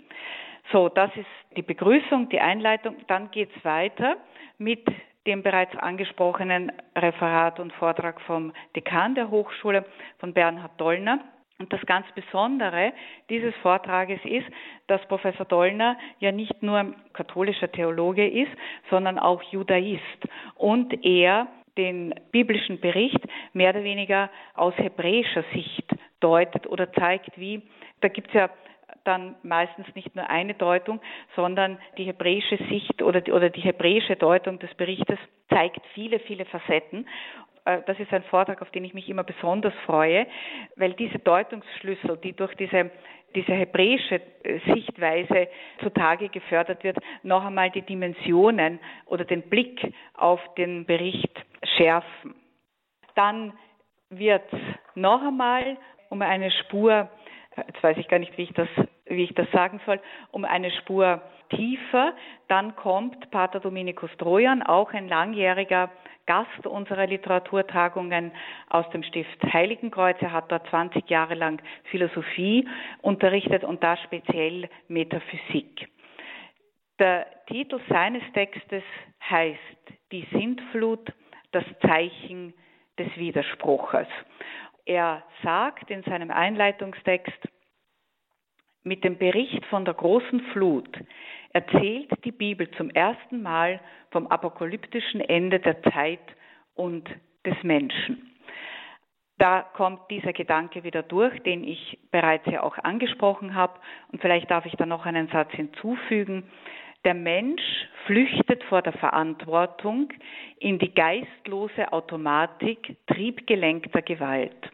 So, das ist die Begrüßung, die Einleitung. Dann geht es weiter mit dem bereits angesprochenen Referat und Vortrag vom Dekan der Hochschule, von Bernhard Dollner. Und das ganz Besondere dieses Vortrages ist, dass Professor Dollner ja nicht nur katholischer Theologe ist, sondern auch Judaist. Und er den biblischen Bericht mehr oder weniger aus hebräischer Sicht deutet oder zeigt, wie, da gibt es ja dann meistens nicht nur eine Deutung, sondern die hebräische Sicht oder die, oder die hebräische Deutung des Berichtes zeigt viele, viele Facetten. Äh, das ist ein Vortrag, auf den ich mich immer besonders freue, weil diese Deutungsschlüssel, die durch diese, diese hebräische äh, Sichtweise zutage gefördert wird, noch einmal die Dimensionen oder den Blick auf den Bericht schärfen. Dann wird noch einmal um eine Spur jetzt weiß ich gar nicht, wie ich das, wie ich das sagen soll, um eine Spur tiefer. Dann kommt Pater Dominikus Trojan, auch ein langjähriger Gast unserer Literaturtagungen aus dem Stift Heiligenkreuz. Er hat dort 20 Jahre lang Philosophie unterrichtet und da speziell Metaphysik. Der Titel seines Textes heißt Die Sintflut, das Zeichen des Widerspruches. Er sagt in seinem Einleitungstext, mit dem Bericht von der großen Flut erzählt die Bibel zum ersten Mal vom apokalyptischen Ende der Zeit und des Menschen. Da kommt dieser Gedanke wieder durch, den ich bereits ja auch angesprochen habe. Und vielleicht darf ich da noch einen Satz hinzufügen. Der Mensch flüchtet vor der Verantwortung in die geistlose Automatik triebgelenkter Gewalt.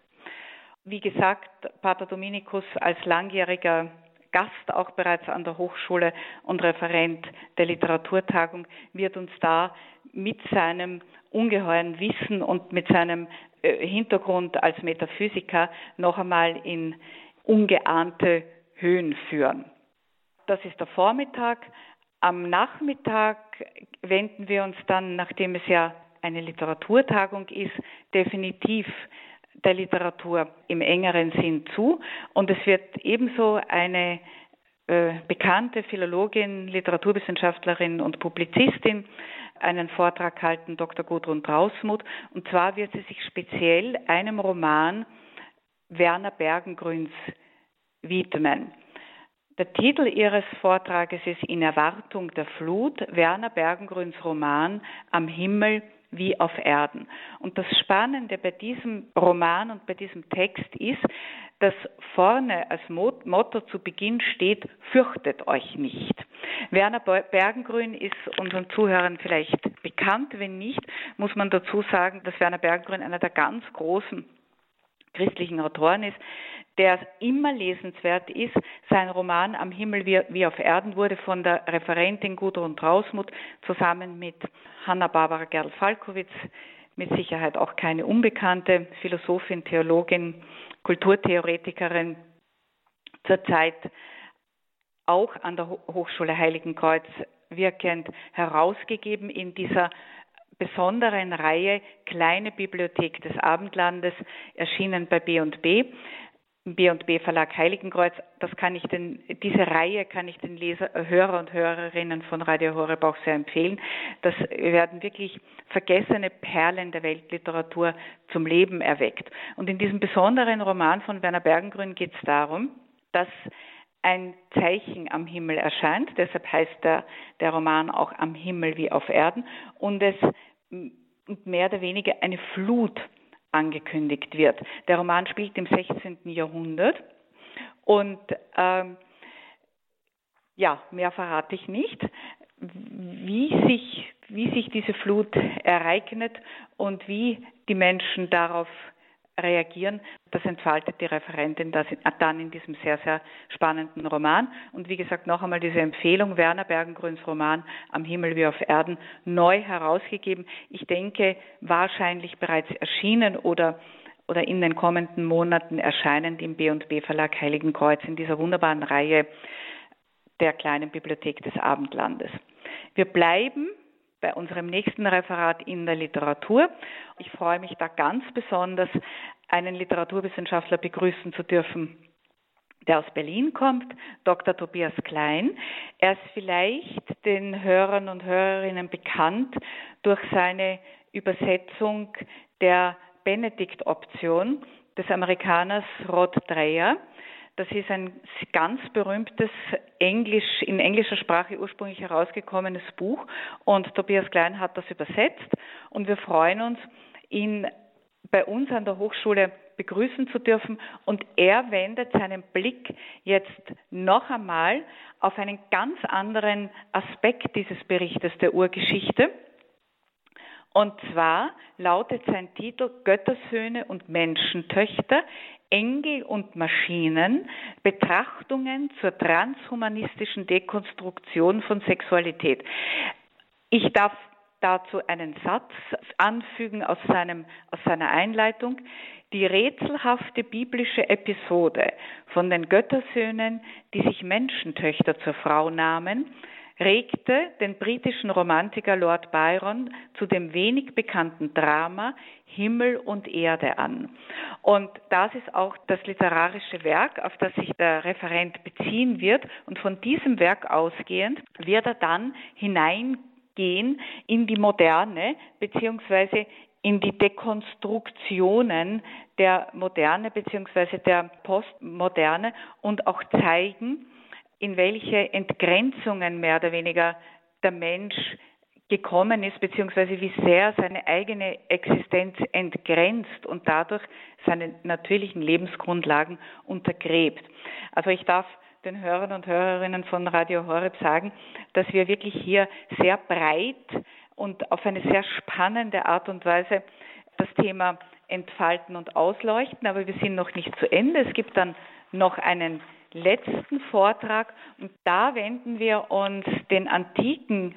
Wie gesagt, Pater Dominikus als langjähriger Gast auch bereits an der Hochschule und Referent der Literaturtagung wird uns da mit seinem ungeheuren Wissen und mit seinem äh, Hintergrund als Metaphysiker noch einmal in ungeahnte Höhen führen. Das ist der Vormittag. Am Nachmittag wenden wir uns dann, nachdem es ja eine Literaturtagung ist, definitiv der Literatur im engeren Sinn zu. Und es wird ebenso eine äh, bekannte Philologin, Literaturwissenschaftlerin und Publizistin einen Vortrag halten, Dr. Gudrun Trausmuth. Und zwar wird sie sich speziell einem Roman Werner Bergengrüns widmen. Der Titel ihres Vortrages ist In Erwartung der Flut, Werner Bergengrüns Roman Am Himmel wie auf Erden. Und das Spannende bei diesem Roman und bei diesem Text ist, dass vorne als Motto zu Beginn steht, fürchtet euch nicht. Werner Bergengrün ist unseren Zuhörern vielleicht bekannt. Wenn nicht, muss man dazu sagen, dass Werner Bergengrün einer der ganz großen christlichen Autoren ist, der immer lesenswert ist. Sein Roman Am Himmel wie, auf Erden wurde von der Referentin Gudrun Trausmuth zusammen mit Hanna-Barbara Gerl-Falkowitz, mit Sicherheit auch keine unbekannte Philosophin, Theologin, Kulturtheoretikerin, zurzeit auch an der Hochschule Heiligenkreuz wirkend herausgegeben in dieser besonderen Reihe Kleine Bibliothek des Abendlandes, erschienen bei B&B. B&B Verlag Heiligenkreuz, das kann ich den, diese Reihe kann ich den Leser, Hörer und Hörerinnen von Radio Horeb auch sehr empfehlen. Das werden wirklich vergessene Perlen der Weltliteratur zum Leben erweckt. Und in diesem besonderen Roman von Werner Bergengrün geht es darum, dass ein Zeichen am Himmel erscheint. Deshalb heißt der, der Roman auch Am Himmel wie auf Erden. Und es mehr oder weniger eine Flut angekündigt wird. Der Roman spielt im 16. Jahrhundert und ähm, ja, mehr verrate ich nicht, wie sich, wie sich diese Flut ereignet und wie die Menschen darauf reagieren. Das entfaltet die Referentin dann in diesem sehr, sehr spannenden Roman. Und wie gesagt, noch einmal diese Empfehlung, Werner Bergengrüns Roman Am Himmel wie auf Erden, neu herausgegeben. Ich denke, wahrscheinlich bereits erschienen oder oder in den kommenden Monaten erscheinend im B&B Verlag Heiligenkreuz in dieser wunderbaren Reihe der kleinen Bibliothek des Abendlandes. Wir bleiben bei unserem nächsten Referat in der Literatur. Ich freue mich da ganz besonders, einen Literaturwissenschaftler begrüßen zu dürfen, der aus Berlin kommt, Dr. Tobias Klein. Er ist vielleicht den Hörern und Hörerinnen bekannt durch seine Übersetzung der Benedikt-Option des Amerikaners Rod Dreyer. Das ist ein ganz berühmtes Englisch, in englischer Sprache ursprünglich herausgekommenes Buch. Und Tobias Klein hat das übersetzt. Und wir freuen uns, ihn bei uns an der Hochschule begrüßen zu dürfen. Und er wendet seinen Blick jetzt noch einmal auf einen ganz anderen Aspekt dieses Berichtes der Urgeschichte. Und zwar lautet sein Titel Göttersöhne und Menschentöchter Engel und Maschinen, Betrachtungen zur transhumanistischen Dekonstruktion von Sexualität. Ich darf dazu einen Satz anfügen aus, seinem, aus seiner Einleitung. Die rätselhafte biblische Episode von den Göttersöhnen, die sich Menschentöchter zur Frau nahmen, regte den britischen Romantiker Lord Byron zu dem wenig bekannten Drama Himmel und Erde an. Und das ist auch das literarische Werk, auf das sich der Referent beziehen wird. Und von diesem Werk ausgehend wird er dann hineingehen in die Moderne beziehungsweise in die Dekonstruktionen der Moderne beziehungsweise der Postmoderne und auch zeigen, in welche Entgrenzungen mehr oder weniger der Mensch gekommen ist, beziehungsweise wie sehr seine eigene Existenz entgrenzt und dadurch seine natürlichen Lebensgrundlagen untergräbt. Also ich darf den Hörern und Hörerinnen von Radio Horeb sagen, dass wir wirklich hier sehr breit und auf eine sehr spannende Art und Weise das Thema entfalten und ausleuchten, aber wir sind noch nicht zu Ende. Es gibt dann noch einen letzten Vortrag und da wenden wir uns den antiken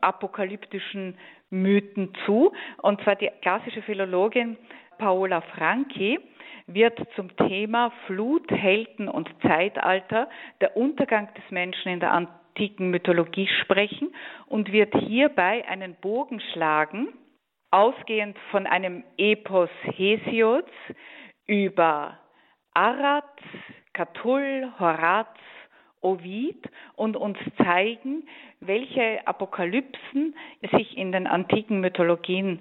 apokalyptischen Mythen zu. Und zwar die klassische Philologin Paola Franchi wird zum Thema Flut, Helden und Zeitalter, der Untergang des Menschen in der antiken Mythologie sprechen und wird hierbei einen Bogen schlagen, ausgehend von einem Epos Hesiods über Arad, Catull, Horaz, Ovid und uns zeigen, welche Apokalypsen sich in den antiken Mythologien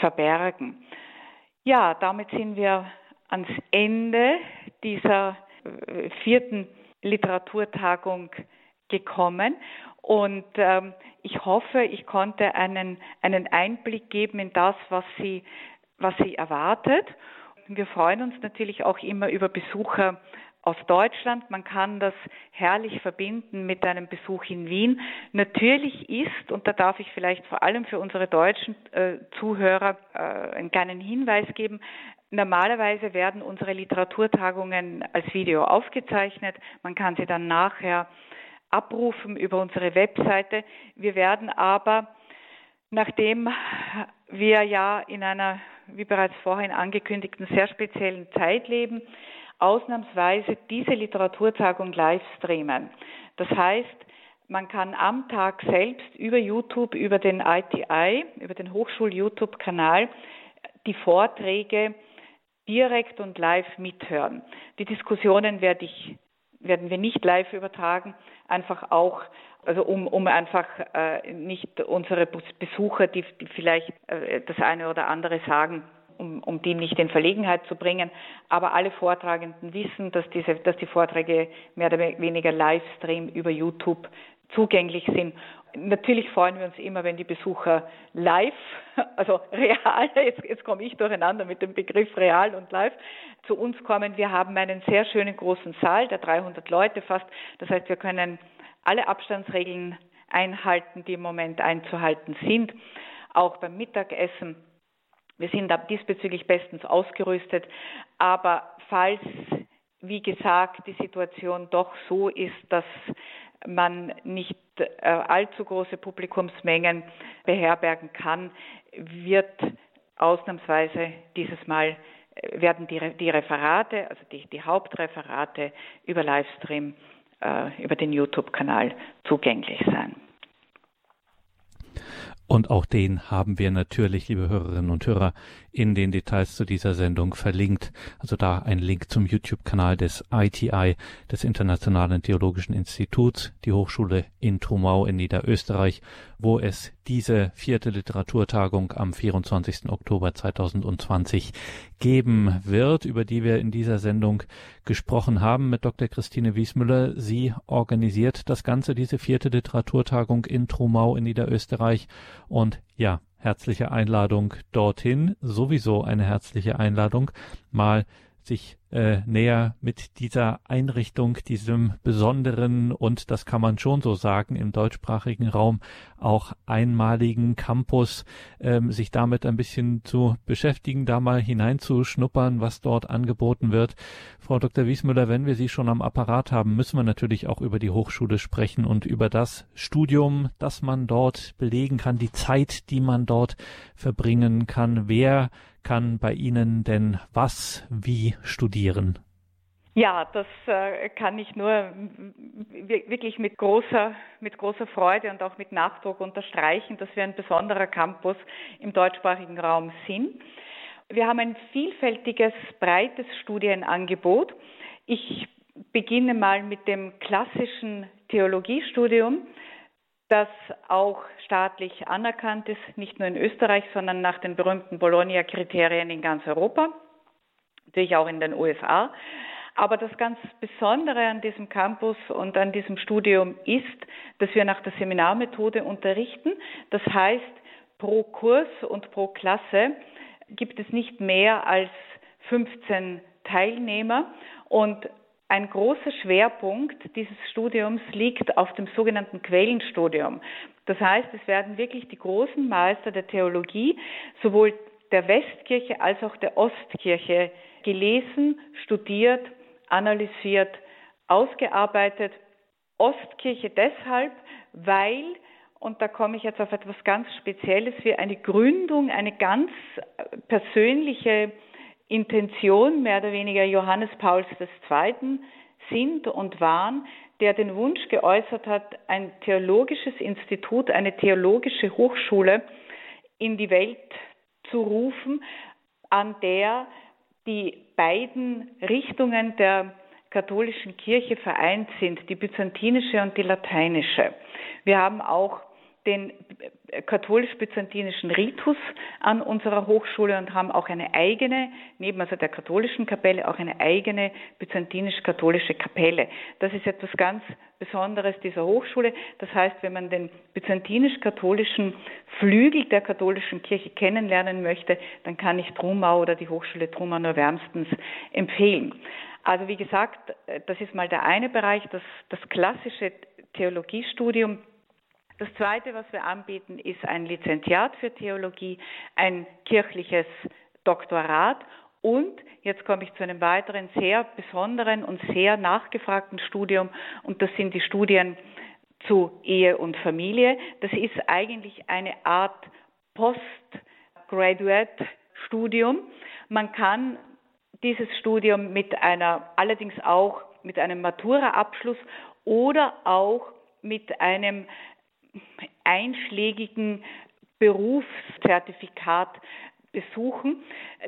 verbergen. Ja, damit sind wir ans Ende dieser äh, vierten Literaturtagung gekommen und ähm, ich hoffe, ich konnte einen, einen Einblick geben in das, was Sie, was Sie erwartet. Wir freuen uns natürlich auch immer über Besucher aus Deutschland. Man kann das herrlich verbinden mit einem Besuch in Wien. Natürlich ist, und da darf ich vielleicht vor allem für unsere deutschen äh, Zuhörer äh, einen kleinen Hinweis geben, Normalerweise werden unsere Literaturtagungen als Video aufgezeichnet. Man kann sie dann nachher abrufen über unsere Webseite. Wir werden aber, nachdem wir ja in einer, wie bereits vorhin angekündigten, sehr speziellen Zeit leben, ausnahmsweise diese Literaturtagung live streamen. Das heißt, man kann am Tag selbst über YouTube, über den ITI, über den Hochschul-YouTube-Kanal die Vorträge direkt und live mithören. Die Diskussionen werde ich, werden wir nicht live übertragen, einfach auch, also um, um einfach äh, nicht unsere Besucher, die, die vielleicht äh, das eine oder andere sagen, um, um die nicht in Verlegenheit zu bringen. Aber alle Vortragenden wissen, dass, diese, dass die Vorträge mehr oder weniger Livestream über YouTube zugänglich sind. Natürlich freuen wir uns immer, wenn die Besucher live, also real, jetzt, jetzt komme ich durcheinander mit dem Begriff real und live, zu uns kommen. Wir haben einen sehr schönen großen Saal, der 300 Leute fast. Das heißt, wir können alle Abstandsregeln einhalten, die im Moment einzuhalten sind. Auch beim Mittagessen. Wir sind diesbezüglich bestens ausgerüstet. Aber falls, wie gesagt, die Situation doch so ist, dass man nicht äh, allzu große Publikumsmengen beherbergen kann, wird ausnahmsweise dieses Mal äh, werden die, die Referate, also die, die, Hauptreferate über Livestream, äh, über den YouTube-Kanal zugänglich sein. Und auch den haben wir natürlich, liebe Hörerinnen und Hörer, in den Details zu dieser Sendung verlinkt. Also da ein Link zum YouTube-Kanal des ITI, des Internationalen Theologischen Instituts, die Hochschule in Trumau in Niederösterreich, wo es diese vierte Literaturtagung am 24. Oktober 2020 geben wird, über die wir in dieser Sendung gesprochen haben mit Dr. Christine Wiesmüller. Sie organisiert das Ganze, diese vierte Literaturtagung in Trumau in Niederösterreich. Und ja, herzliche Einladung dorthin, sowieso eine herzliche Einladung, mal sich äh, näher mit dieser Einrichtung, diesem besonderen und das kann man schon so sagen im deutschsprachigen Raum auch einmaligen Campus, ähm, sich damit ein bisschen zu beschäftigen, da mal hineinzuschnuppern, was dort angeboten wird. Frau Dr. Wiesmüller, wenn wir Sie schon am Apparat haben, müssen wir natürlich auch über die Hochschule sprechen und über das Studium, das man dort belegen kann, die Zeit, die man dort verbringen kann. Wer kann bei Ihnen denn was wie studieren? Ja, das äh, kann ich nur wirklich mit großer, mit großer Freude und auch mit Nachdruck unterstreichen, dass wir ein besonderer Campus im deutschsprachigen Raum sind. Wir haben ein vielfältiges, breites Studienangebot. Ich beginne mal mit dem klassischen Theologiestudium das auch staatlich anerkannt ist, nicht nur in Österreich, sondern nach den berühmten Bologna-Kriterien in ganz Europa, natürlich auch in den USA. Aber das ganz Besondere an diesem Campus und an diesem Studium ist, dass wir nach der Seminarmethode unterrichten. Das heißt, pro Kurs und pro Klasse gibt es nicht mehr als 15 Teilnehmer und ein großer Schwerpunkt dieses Studiums liegt auf dem sogenannten Quellenstudium. Das heißt, es werden wirklich die großen Meister der Theologie, sowohl der Westkirche als auch der Ostkirche, gelesen, studiert, analysiert, ausgearbeitet. Ostkirche deshalb, weil, und da komme ich jetzt auf etwas ganz Spezielles, wir eine Gründung, eine ganz persönliche Intention mehr oder weniger Johannes Pauls II. sind und waren, der den Wunsch geäußert hat, ein theologisches Institut, eine theologische Hochschule in die Welt zu rufen, an der die beiden Richtungen der katholischen Kirche vereint sind, die byzantinische und die lateinische. Wir haben auch den katholisch-byzantinischen Ritus an unserer Hochschule und haben auch eine eigene, neben also der katholischen Kapelle, auch eine eigene byzantinisch-katholische Kapelle. Das ist etwas ganz Besonderes dieser Hochschule. Das heißt, wenn man den byzantinisch-katholischen Flügel der katholischen Kirche kennenlernen möchte, dann kann ich Trumau oder die Hochschule Trumau nur wärmstens empfehlen. Also wie gesagt, das ist mal der eine Bereich, das, das klassische Theologiestudium das Zweite, was wir anbieten, ist ein Lizenziat für Theologie, ein kirchliches Doktorat Und jetzt komme ich zu einem weiteren sehr besonderen und sehr nachgefragten Studium und das sind die Studien zu Ehe und Familie. Das ist eigentlich eine Art Postgraduate-Studium. Man kann dieses Studium mit einer, allerdings auch mit einem Matura-Abschluss oder auch mit einem einschlägigen Berufszertifikat besuchen.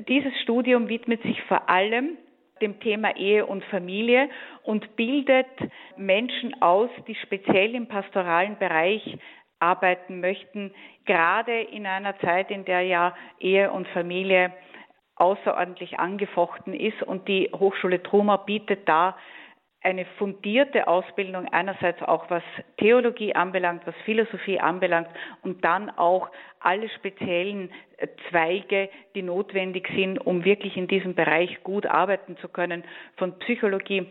Dieses Studium widmet sich vor allem dem Thema Ehe und Familie und bildet Menschen aus, die speziell im pastoralen Bereich arbeiten möchten, gerade in einer Zeit, in der ja Ehe und Familie außerordentlich angefochten ist und die Hochschule Truma bietet da eine fundierte Ausbildung einerseits auch was Theologie anbelangt, was Philosophie anbelangt und dann auch alle speziellen äh, Zweige, die notwendig sind, um wirklich in diesem Bereich gut arbeiten zu können, von Psychologie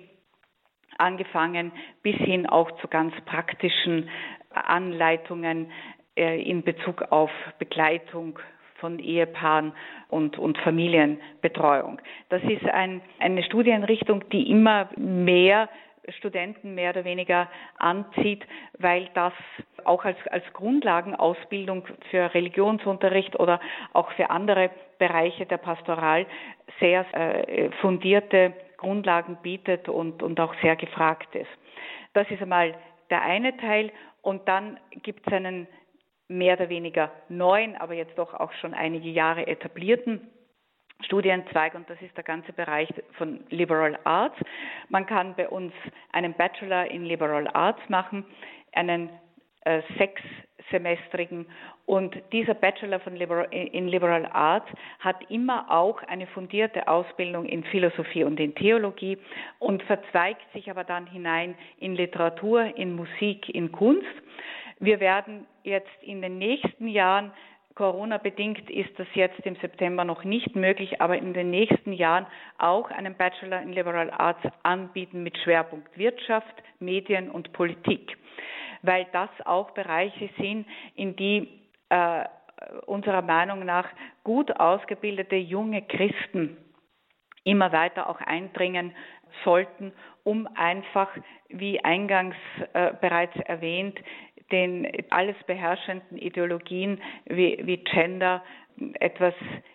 angefangen bis hin auch zu ganz praktischen Anleitungen äh, in Bezug auf Begleitung von Ehepaaren und, und Familienbetreuung. Das ist ein, eine Studienrichtung, die immer mehr Studenten mehr oder weniger anzieht, weil das auch als, als Grundlagenausbildung für Religionsunterricht oder auch für andere Bereiche der Pastoral sehr äh, fundierte Grundlagen bietet und, und auch sehr gefragt ist. Das ist einmal der eine Teil. Und dann gibt es einen mehr oder weniger neuen, aber jetzt doch auch schon einige Jahre etablierten Studienzweig und das ist der ganze Bereich von Liberal Arts. Man kann bei uns einen Bachelor in Liberal Arts machen, einen äh, sechssemestrigen und dieser Bachelor Liberal, in Liberal Arts hat immer auch eine fundierte Ausbildung in Philosophie und in Theologie und verzweigt sich aber dann hinein in Literatur, in Musik, in Kunst. Wir werden jetzt in den nächsten Jahren Corona bedingt ist das jetzt im September noch nicht möglich, aber in den nächsten Jahren auch einen Bachelor in Liberal Arts anbieten mit Schwerpunkt Wirtschaft, Medien und Politik, weil das auch Bereiche sind, in die äh, unserer Meinung nach gut ausgebildete junge Christen immer weiter auch eindringen sollten, um einfach, wie eingangs äh, bereits erwähnt, den alles beherrschenden Ideologien wie, wie Gender etwas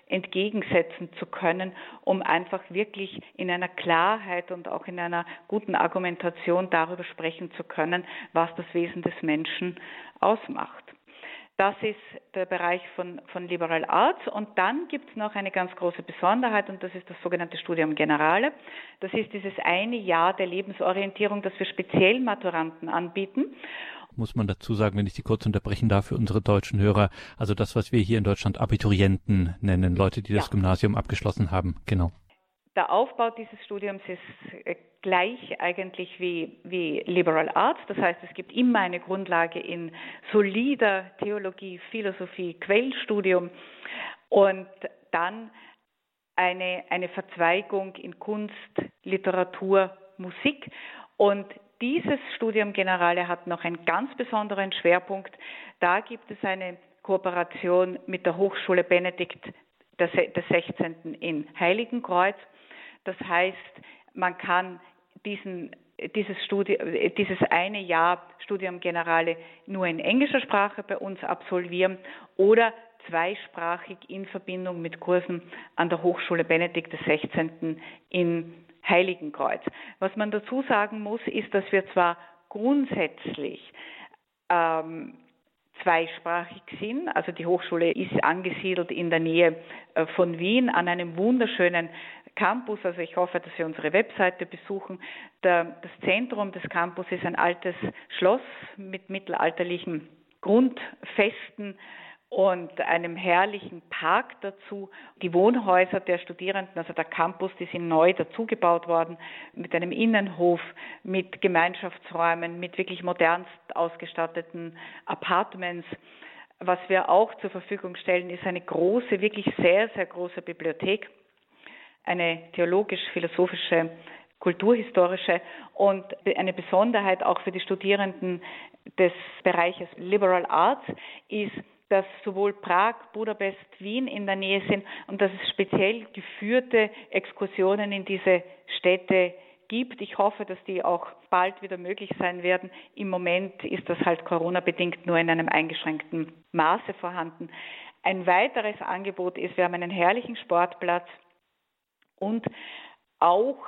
entgegensetzen zu können, um einfach wirklich in einer Klarheit und auch in einer guten Argumentation darüber sprechen zu können, was das Wesen des Menschen ausmacht. Das ist der Bereich von, von Liberal Arts. Und dann gibt es noch eine ganz große Besonderheit und das ist das sogenannte Studium Generale. Das ist dieses eine Jahr der Lebensorientierung, das wir speziell Maturanten anbieten muss man dazu sagen, wenn ich Sie kurz unterbrechen darf für unsere deutschen Hörer. Also das, was wir hier in Deutschland Abiturienten nennen, Leute, die ja. das Gymnasium abgeschlossen haben. Genau. Der Aufbau dieses Studiums ist äh, gleich eigentlich wie, wie Liberal Arts. Das heißt, es gibt immer eine Grundlage in solider Theologie, Philosophie, Quellstudium und dann eine, eine Verzweigung in Kunst, Literatur, Musik. Und dieses Studium Generale hat noch einen ganz besonderen Schwerpunkt. Da gibt es eine Kooperation mit der Hochschule Benedikt des 16. in Heiligenkreuz. Das heißt, man kann diesen, dieses, Studi dieses eine Jahr Studium Generale nur in englischer Sprache bei uns absolvieren oder zweisprachig in Verbindung mit Kursen an der Hochschule Benedikt 16. in Heiligenkreuz. Was man dazu sagen muss, ist, dass wir zwar grundsätzlich ähm, zweisprachig sind. Also die Hochschule ist angesiedelt in der Nähe äh, von Wien an einem wunderschönen Campus. Also ich hoffe, dass Sie unsere Webseite besuchen. Der, das Zentrum des Campus ist ein altes Schloss mit mittelalterlichen Grundfesten und einem herrlichen Park dazu. Die Wohnhäuser der Studierenden, also der Campus, die sind neu dazugebaut worden, mit einem Innenhof, mit Gemeinschaftsräumen, mit wirklich modernst ausgestatteten Apartments. Was wir auch zur Verfügung stellen, ist eine große, wirklich sehr, sehr große Bibliothek, eine theologisch-philosophische kulturhistorische und eine Besonderheit auch für die Studierenden des Bereiches Liberal Arts ist, dass sowohl Prag, Budapest, Wien in der Nähe sind und dass es speziell geführte Exkursionen in diese Städte gibt. Ich hoffe, dass die auch bald wieder möglich sein werden. Im Moment ist das halt Corona-bedingt nur in einem eingeschränkten Maße vorhanden. Ein weiteres Angebot ist, wir haben einen herrlichen Sportplatz und auch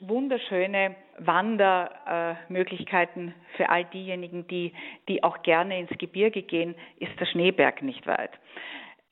wunderschöne Wandermöglichkeiten für all diejenigen, die, die auch gerne ins Gebirge gehen, ist der Schneeberg nicht weit.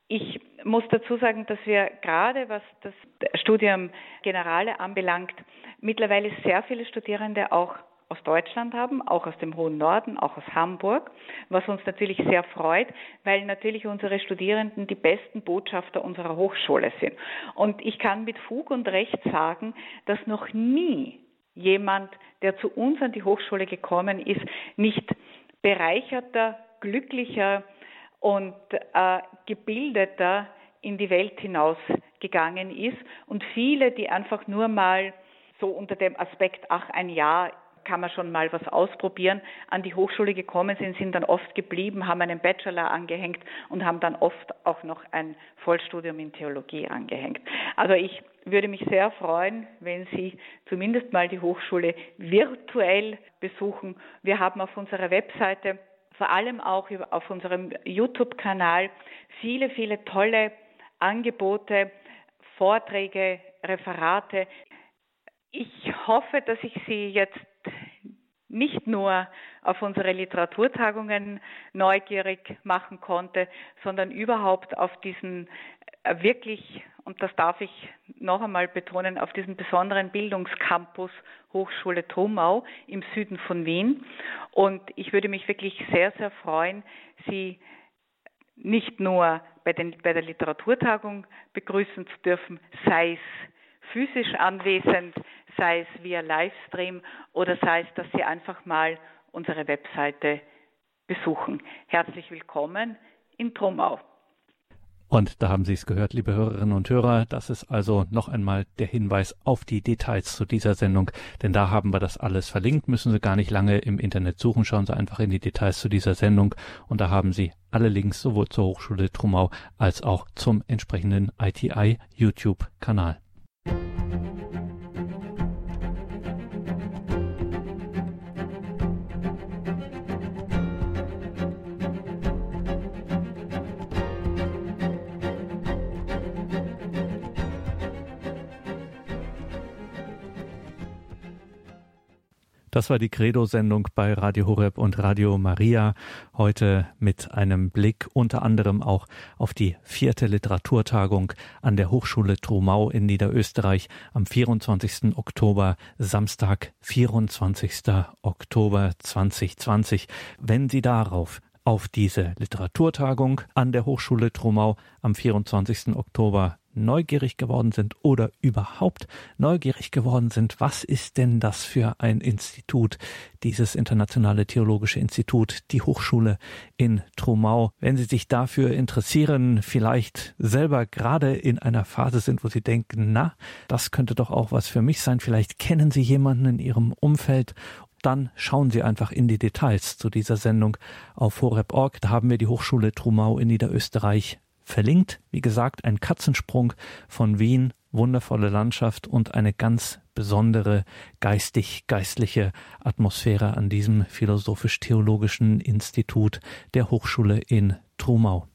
Ich muss dazu sagen, dass wir gerade was das Studium Generale anbelangt, mittlerweile sehr viele Studierende auch aus Deutschland haben, auch aus dem hohen Norden, auch aus Hamburg, was uns natürlich sehr freut, weil natürlich unsere Studierenden die besten Botschafter unserer Hochschule sind. Und ich kann mit Fug und Recht sagen, dass noch nie jemand, der zu uns an die Hochschule gekommen ist, nicht bereicherter, glücklicher und äh, gebildeter in die Welt hinausgegangen ist und viele, die einfach nur mal so unter dem Aspekt, ach, ein Jahr kann man schon mal was ausprobieren, an die Hochschule gekommen sind, sind dann oft geblieben, haben einen Bachelor angehängt und haben dann oft auch noch ein Vollstudium in Theologie angehängt. Also ich würde mich sehr freuen, wenn Sie zumindest mal die Hochschule virtuell besuchen. Wir haben auf unserer Webseite, vor allem auch auf unserem YouTube-Kanal, viele, viele tolle Angebote, Vorträge, Referate. Ich hoffe, dass ich Sie jetzt nicht nur auf unsere Literaturtagungen neugierig machen konnte, sondern überhaupt auf diesen äh, wirklich, und das darf ich noch einmal betonen, auf diesen besonderen Bildungscampus Hochschule Trumau im Süden von Wien. Und ich würde mich wirklich sehr, sehr freuen, Sie nicht nur bei, den, bei der Literaturtagung begrüßen zu dürfen, sei es physisch anwesend, sei es via Livestream oder sei es, dass Sie einfach mal unsere Webseite besuchen. Herzlich willkommen in Trumau. Und da haben Sie es gehört, liebe Hörerinnen und Hörer. Das ist also noch einmal der Hinweis auf die Details zu dieser Sendung, denn da haben wir das alles verlinkt. Müssen Sie gar nicht lange im Internet suchen. Schauen Sie einfach in die Details zu dieser Sendung und da haben Sie alle Links sowohl zur Hochschule Trumau als auch zum entsprechenden ITI YouTube-Kanal. you Das war die Credo-Sendung bei Radio Horeb und Radio Maria. Heute mit einem Blick unter anderem auch auf die vierte Literaturtagung an der Hochschule Trumau in Niederösterreich am 24. Oktober, Samstag, 24. Oktober 2020. Wenn Sie darauf auf diese Literaturtagung an der Hochschule Trumau am 24. Oktober neugierig geworden sind oder überhaupt neugierig geworden sind, was ist denn das für ein Institut, dieses internationale theologische Institut, die Hochschule in Trumau. Wenn Sie sich dafür interessieren, vielleicht selber gerade in einer Phase sind, wo Sie denken, na, das könnte doch auch was für mich sein, vielleicht kennen Sie jemanden in Ihrem Umfeld dann schauen Sie einfach in die Details zu dieser Sendung auf horeb.org. Da haben wir die Hochschule Trumau in Niederösterreich verlinkt. Wie gesagt, ein Katzensprung von Wien, wundervolle Landschaft und eine ganz besondere geistig-geistliche Atmosphäre an diesem philosophisch-theologischen Institut der Hochschule in Trumau.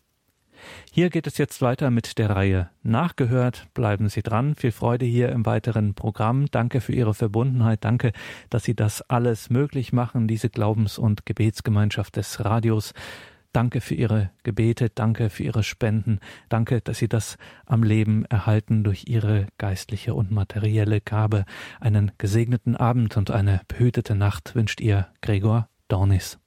Hier geht es jetzt weiter mit der Reihe Nachgehört. Bleiben Sie dran. Viel Freude hier im weiteren Programm. Danke für Ihre Verbundenheit. Danke, dass Sie das alles möglich machen, diese Glaubens- und Gebetsgemeinschaft des Radios. Danke für Ihre Gebete, danke für Ihre Spenden, danke, dass Sie das am Leben erhalten durch Ihre geistliche und materielle Gabe. Einen gesegneten Abend und eine behütete Nacht wünscht Ihr Gregor Dornis.